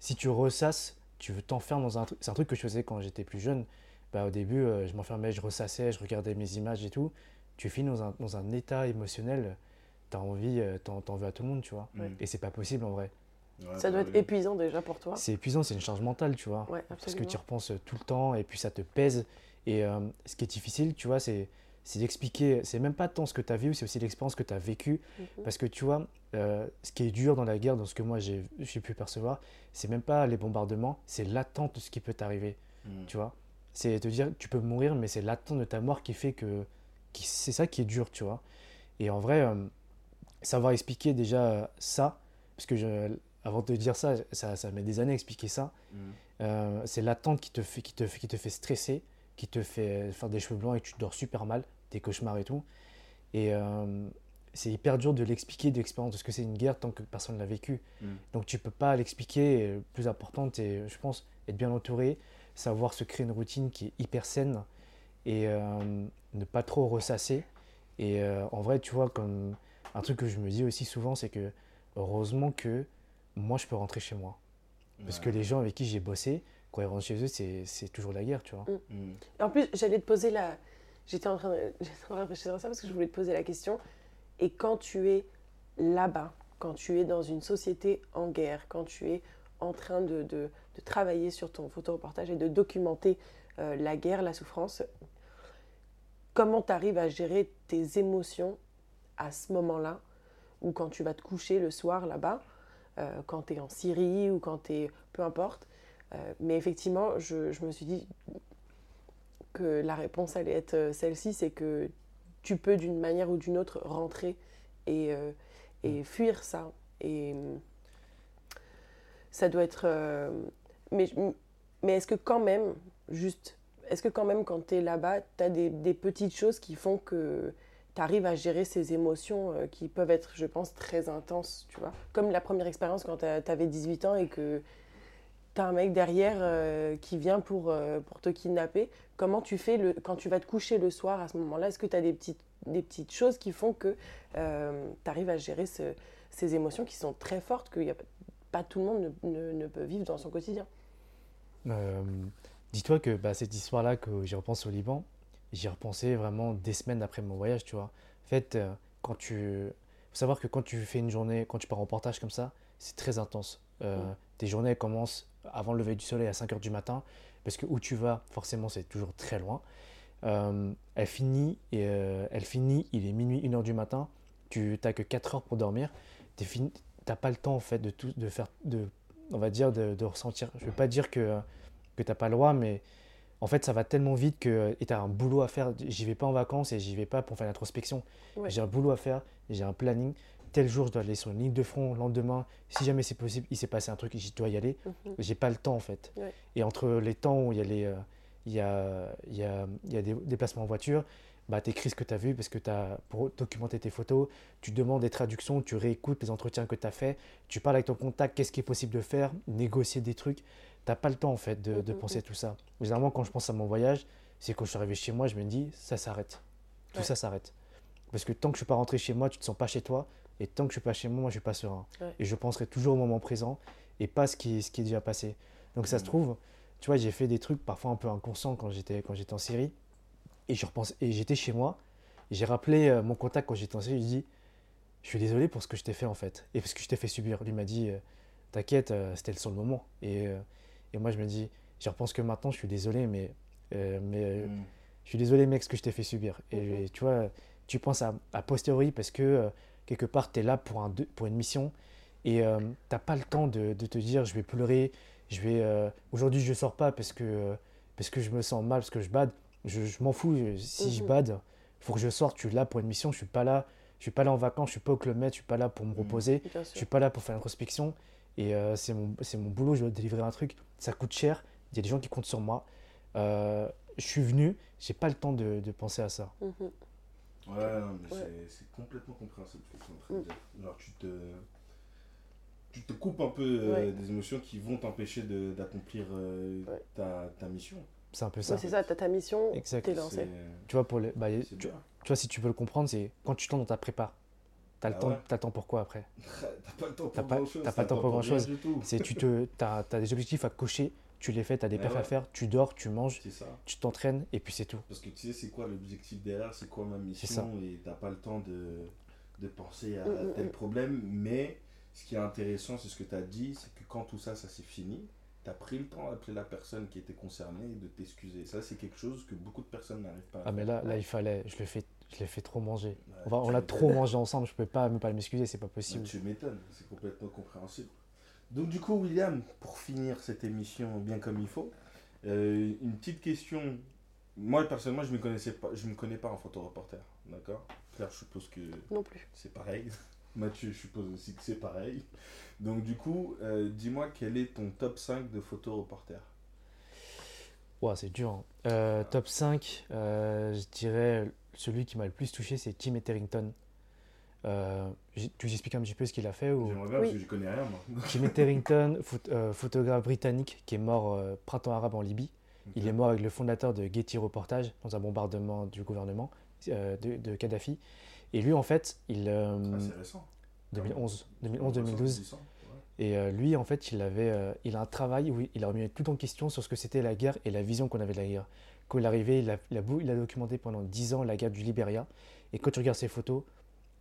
si tu ressasses, tu veux t'enfermer dans un truc. C'est un truc que je faisais quand j'étais plus jeune. Bah, au début, euh, je m'enfermais, je ressassais, je regardais mes images et tout. Tu finis dans un, dans un état émotionnel, tu as envie, euh, t'en, t'en veux à tout le monde, tu vois. Ouais. Mm. Et c'est pas possible en vrai. Ouais, Ça doit être épuisant déjà pour toi. C'est épuisant, c'est une charge mentale, tu vois. Ouais, Parce que tu y repenses tout le temps et puis ça te pèse. Et euh, ce qui est difficile, tu vois, c'est c'est d'expliquer, c'est même pas tant ce que tu as vu, c'est aussi l'expérience que tu as vécue. Mhm. Parce que tu vois, euh, ce qui est dur dans la guerre, dans ce que moi j'ai pu percevoir, c'est même pas les bombardements, c'est l'attente de ce qui peut t'arriver, Mm. tu vois? C'est te dire, tu peux mourir, mais c'est l'attente de ta mort qui fait que. qui- C'est ça qui est dur, tu vois? Et en vrai, euh, savoir expliquer déjà euh, ça, parce que je- avant de te dire ça, ça, ça met des années à expliquer ça. Mm. Euh, c'est l'attente qui te, fait, qui, te, fait- qui te fait stresser, qui te fait faire des cheveux blancs et que tu dors super mal, des cauchemars et tout. Et euh, c'est hyper dur de l'expliquer, de l'expérience de ce que c'est une guerre tant que personne ne l'a vécu. Mm. Donc tu peux pas l'expliquer. Le plus important, c'est, je pense, être bien entouré, savoir se créer une routine qui est hyper saine et euh, ne pas trop ressasser. Et euh, en vrai, tu vois, comme un truc que je me dis aussi souvent, c'est que heureusement que moi, je peux rentrer chez moi. Parce que les gens avec qui j'ai bossé, quand ils rentrent chez eux, c'est c'est toujours la guerre, tu vois. Mm. Et En plus, j'allais te poser la. J'étais en train de, réfléchir à ça parce que je voulais te poser la question. Et quand tu es là-bas, quand tu es dans une société en guerre, quand tu es en train de, travailler sur ton photoreportage et de documenter euh, la guerre, la souffrance, comment tu arrives à gérer tes émotions à ce moment-là ou quand tu vas te coucher le soir là-bas, euh, quand tu es en Syrie ou quand tu es. peu importe. Euh, mais effectivement, je me suis dit que la réponse allait être euh, celle-ci, c'est que tu peux d'une manière ou d'une autre rentrer et, euh, et fuir ça. Et euh, ça doit être... euh, mais mais est-ce que quand même, juste, est-ce que quand même quand tu es là-bas, tu as des, des petites choses qui font que tu arrives à gérer ces émotions euh, qui peuvent être, je pense, très intenses, tu vois? Comme la première expérience quand tu avais 18 ans et que tu as un mec derrière euh, qui vient pour, euh, pour te kidnapper. Comment tu fais le, quand tu vas te coucher le soir à ce moment-là Est-ce que tu as des petites, des petites choses qui font que tu arrives à gérer ce- ces émotions qui sont très fortes, que y a, pas tout le monde ne, ne- ne peut vivre dans son quotidien? Euh, Dis-toi que bah, cette histoire-là, que j'y repense au Liban, j'y repensais vraiment des semaines après mon voyage, tu vois. En fait, euh, quand tu... faut savoir que quand tu fais une journée, quand tu pars en reportage comme ça, c'est très intense. Euh. Tes journées commencent avant le lever du soleil à 5h du matin, parce que où tu vas, forcément, c'est toujours très loin. Euh, elle finit, et, euh, elle finit, il est minuit, 1h du matin, tu n'as que 4 heures pour dormir, tu n'as pas le temps en fait de, tout, de faire, de, on va dire, de, de ressentir. Je ne veux pas dire que, que tu n'as pas le droit, mais en fait ça va tellement vite que tu as un boulot à faire. J'y vais pas en vacances et j'y vais pas pour faire l'introspection. Ouais. J'ai un boulot à faire, j'ai un planning. Tel jour, je dois aller sur une ligne de front. Le lendemain, si jamais c'est possible, il s'est passé un truc et je dois y aller. Mhm. J'ai pas le temps en fait. Ouais. Et entre les temps où il y a, les, euh, il y a, il y a, il y a des déplacements en voiture, bah, tu écris ce que tu as vu parce que tu as pour documenter tes photos, tu demandes des traductions, tu réécoutes les entretiens que tu as fait, tu parles avec ton contact, qu'est-ce qui est possible de faire, négocier des trucs. Tu n'as pas le temps en fait de, de Mhm, penser tout ça. Généralement, quand je pense à mon voyage, c'est quand je suis arrivé chez moi, je me dis ça s'arrête. Tout Ouais. ça s'arrête. Parce que tant que je suis pas rentré chez moi, tu te sens pas chez toi. Et tant que je suis pas chez moi, moi je suis pas serein. Ouais. Et je penserai toujours au moment présent et pas ce qui, ce qui est déjà passé. Donc ça se Mhm. trouve, tu vois, j'ai fait des trucs parfois un peu inconscients quand j'étais quand j'étais en Syrie. Et je repense et j'étais chez moi. J'ai rappelé euh, mon contact quand j'étais en Syrie. Je lui ai dit, je suis désolé pour ce que je t'ai fait en fait et parce que je t'ai fait subir. Lui m'a dit, euh, t'inquiète, euh, c'était le moment. Et, euh, et moi je me dis, je repense que maintenant je suis désolé, mais euh, mais euh, Mm. je suis désolé mec ce que je t'ai fait subir. Et, Mhm. tu vois, tu penses à, à posteriori parce que euh, quelque part tu es là pour, un, pour une mission et euh, t'as pas le temps de, de te dire je vais pleurer, je vais euh, aujourd'hui je sors pas parce que euh, parce que je me sens mal, parce que je bade. Je, je m'en fous, je- si je Mhm. bade, faut que je sorte, je suis là pour une mission, je suis pas là Je suis pas là en vacances, je suis pas au Club Med, je suis pas là pour me Mhm. reposer, je suis pas là pour faire une introspection. Et euh, c'est mon, c'est mon boulot, je dois délivrer un truc. Ça coûte cher, il y a des gens qui comptent sur moi. Euh, je suis venu, j'ai pas le temps de, de penser à ça. Mhm. Ouais, non, mais Ouais. c'est- c'est complètement compréhensible ce que tu es en train Mm. de dire. Genre, tu te, tu te coupes un peu euh, Ouais. des émotions qui vont t'empêcher de- d'accomplir euh, Ouais. ta, ta mission. C'est un peu Ouais, ça. c'est ça, t'as ta mission, t'es lancé. C'est Tu vois, pour les, bah, tu, vois, si tu veux le comprendre, c'est quand tu tombes dans ta prépa. T'as le, Ah ouais. le temps pour quoi après? T'as pas le temps pour pas- grand chose. t'as pas le temps pour grand-chose. C'est tu te, as, des objectifs à cocher, tu les fais, tu as des Eh perfs à faire, tu dors, tu manges, tu t'entraînes et puis c'est tout. Parce que tu sais, c'est quoi l'objectif derrière, c'est quoi ma C'est ça. mission, et t'as pas le temps de, de penser à Mm, mm, tel mm. problème. Mais ce qui est intéressant, c'est ce que tu as dit, c'est que quand tout ça, ça s'est fini, tu as pris le temps d'appeler la personne qui était concernée et de t'excuser. Ça, c'est quelque chose que beaucoup de personnes n'arrivent pas à Ah mais là, là il fallait, je l'ai fait, je l'ai fait trop manger. Ouais, On, va- tu on l'a trop mangé ensemble, je peux pas même pas m'excuser, c'est pas possible. Tu m'étonnes, c'est complètement compréhensible. Donc du coup, William, pour finir cette émission bien comme il faut, euh, une petite question. Moi, personnellement, je ne me, connaissais pas- je me connais pas en photoreporter, d'accord? Claire, je suppose que Non plus. c'est pareil. Mathieu, je suppose aussi que c'est pareil. Donc du coup, euh, dis-moi quel est ton top 5 de photoreporter Ouah, c'est dur. hein. Euh, top 5, euh, je dirais celui qui m'a le plus touché, c'est Tim Etherington. Euh, tu expliques un petit peu ce qu'il a fait ou... J'aimerais bien Oui. parce que je connais rien, moi. Tim Etherington, phot- euh, photographe britannique qui est mort euh, printemps arabe en Libye. Il est mort avec le fondateur de Getty Reportage dans un bombardement du gouvernement euh, de, de Kadhafi. Et lui, en fait, il, euh, Ah, c'est récent. 2011, Ouais, 2011-2012. récent, ouais. Et euh, lui, en fait, il avait, euh, il a un travail où il a remis tout en question sur ce que c'était la guerre et la vision qu'on avait de la guerre. Quand il est arrivé, il a, il a, beau- il a documenté pendant 10 ans la guerre du Libéria. Et quand tu regardes ses photos,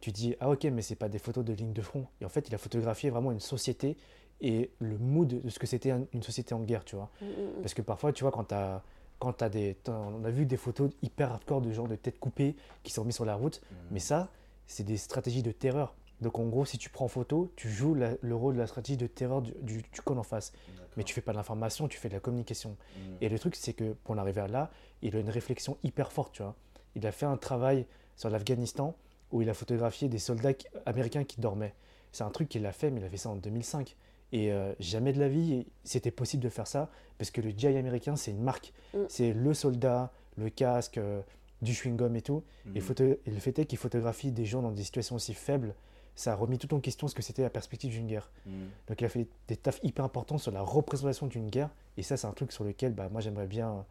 tu dis ah ok, mais c'est pas des photos de ligne de front. Et en fait, il a photographié vraiment une société et le mood de ce que c'était un- une société en guerre, tu vois. Mm, mm, mm. Parce que parfois, tu vois, quand tu as, quand t'as des, t'as- on a vu des photos hyper hardcore de gens de tête coupée qui sont mis sur la route. Mais ça, c'est des stratégies de terreur. Donc en gros, si tu prends photo, tu joues la- le rôle de la stratégie de terreur du, du, du en face. D'accord. Mais tu fais pas de l'information, tu fais de la communication. Et le truc, c'est que pour en arriver à là, il a une réflexion hyper forte, tu vois. Il a fait un travail sur l'Afghanistan où il a photographié des soldats américains qui dormaient. C'est un truc qu'il a fait, mais il a fait ça en 2005. Et euh, jamais de la vie, c'était possible de faire ça, parce que le GI américain, c'est une marque. Mm. C'est le soldat, le casque, euh, du chewing-gum et tout. Et, photo- et le fait est qu'il photographie des gens dans des situations aussi faibles, ça a remis tout en question ce que c'était la perspective d'une guerre. Mhm. Donc il a fait des tafs hyper importants sur la représentation d'une guerre. Et ça, c'est un truc sur lequel bah, moi j'aimerais bien,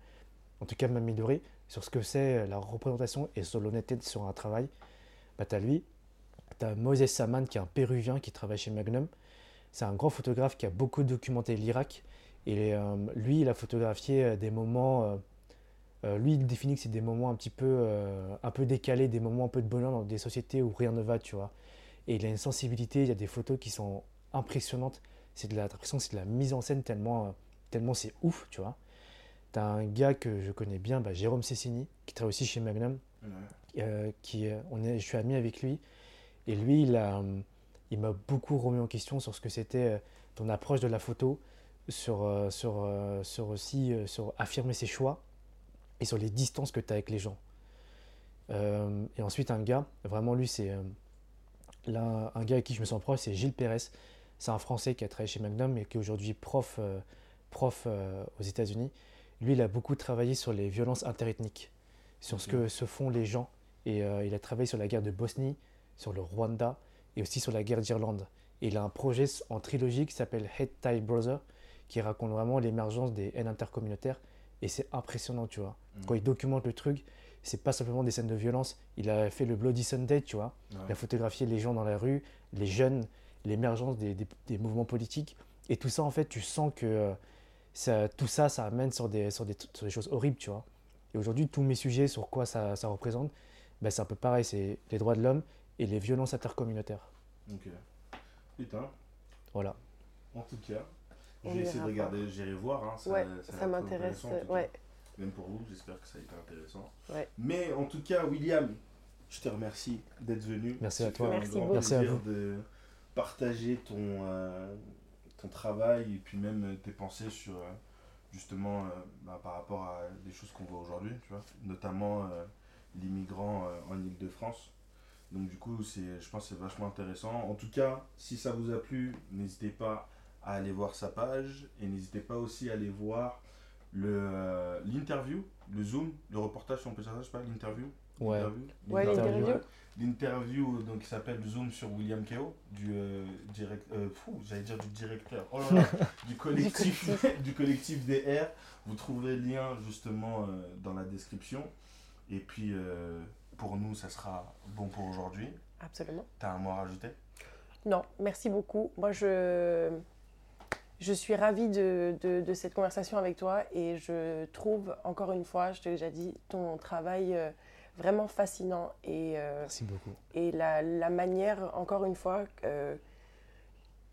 en tout cas, m'améliorer sur ce que c'est euh, la représentation et sur l'honnêteté sur un travail. Bah, tu lui, tu as Saman qui est un Péruvien qui travaille chez Magnum. C'est un grand photographe qui a beaucoup documenté l'Irak. Et euh, lui, il a photographié euh, des moments. euh, lui, il définit que c'est des moments un petit peu, décalés, des moments un peu de bonheur dans des sociétés où rien ne va, tu vois. Et il a une sensibilité, il y a des photos qui sont impressionnantes. C'est de la, c'est de la mise en scène tellement, tellement c'est ouf, tu vois. T'as un gars que je connais bien, bah, Jérôme Cessini, qui travaille aussi chez Magnum. Euh, qui, euh, on est, je suis ami avec lui. Et lui, il a, euh, il m'a beaucoup remis en question sur ce que c'était ton approche de la photo, sur, sur, sur aussi sur affirmer ses choix et sur les distances que tu as avec les gens. Et ensuite, un gars, vraiment lui, c'est là, un gars avec qui je me sens proche, c'est Gilles Pérez. C'est un Français qui a travaillé chez Magnum et qui est aujourd'hui prof, prof aux États-Unis. Lui, il a beaucoup travaillé sur les violences interethniques, sur ce Ok. que se font les gens. Et euh, il a travaillé sur la guerre de Bosnie, sur le Rwanda et aussi sur la guerre d'Irlande. Et il a un projet en trilogie qui s'appelle Head Tie Brother, qui raconte vraiment l'émergence des haines intercommunautaires. Et c'est impressionnant, tu vois. Mhm. Quand il documente le truc, c'est pas simplement des scènes de violence. Il a fait le Bloody Sunday, tu vois. Ouais. Il a photographié les gens dans la rue, les jeunes, l'émergence des, des- des mouvements politiques. Et tout ça, en fait, tu sens que euh, ça, tout ça, ça amène sur des, sur des, sur des choses horribles, tu vois. Et aujourd'hui, tous mes sujets, sur quoi ça, ça représente, ben, c'est un peu pareil. C'est les droits de l'homme et les violences intercommunautaires. Ok. Putain, Voilà. en tout cas, vais essayer de regarder, j'irai voir. Hein, ça, Ouais, ça m'intéresse. Ouais. Même pour vous, j'espère que ça a été intéressant. Ouais. Mais en tout cas, William, je te remercie d'être venu. Merci à toi. Merci grand beaucoup. Merci à plaisir vous. de partager ton, euh, ton travail et puis même tes pensées sur euh, justement euh, bah, par rapport à des choses qu'on voit aujourd'hui, tu vois, notamment euh, l'immigrant euh, en Ile-de-France. Donc du coup, c'est, je pense que c'est vachement intéressant. En tout cas, si ça vous a plu, n'hésitez pas à aller voir sa page et n'hésitez pas aussi à aller voir le, euh, l'interview, le Zoom, le reportage, si on peut dire ça, je sais pas, l'interview? Ouais. L'interview? Ouais, l'interview. L'interview donc, qui s'appelle Zoom sur William Keo, du, euh, direct, euh, fou, j'allais dire du directeur, oh là là, du collectif, du collectif DR. Vous trouverez le lien justement euh, dans la description. Et puis, pour nous, ça sera bon pour aujourd'hui. Absolument. T'as un mot à rajouter? Non, merci beaucoup. Moi, je, je suis ravie de, de- de cette conversation avec toi et je trouve, encore une fois, je te l'ai déjà dit, ton travail vraiment fascinant et, euh, Merci beaucoup. et la, la manière, encore une fois, euh,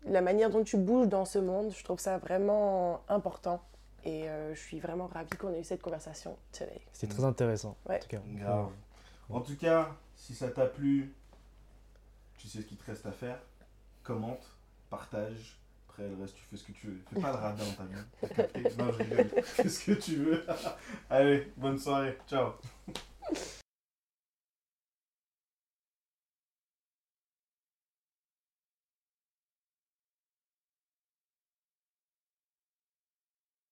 la manière dont tu bouges dans ce monde, je trouve ça vraiment important. Et euh, je suis vraiment ravie qu'on ait eu cette conversation today. C'était très intéressant. Ouais. En tout cas. Grave. En tout cas, si ça t'a plu, tu sais ce qu'il te reste à faire. Commente, partage. Après, le reste, tu fais ce que tu veux. Fais pas le radin dans ta vie. T'as Non, je rigole. Fais ce que tu veux. Allez, bonne soirée. Ciao.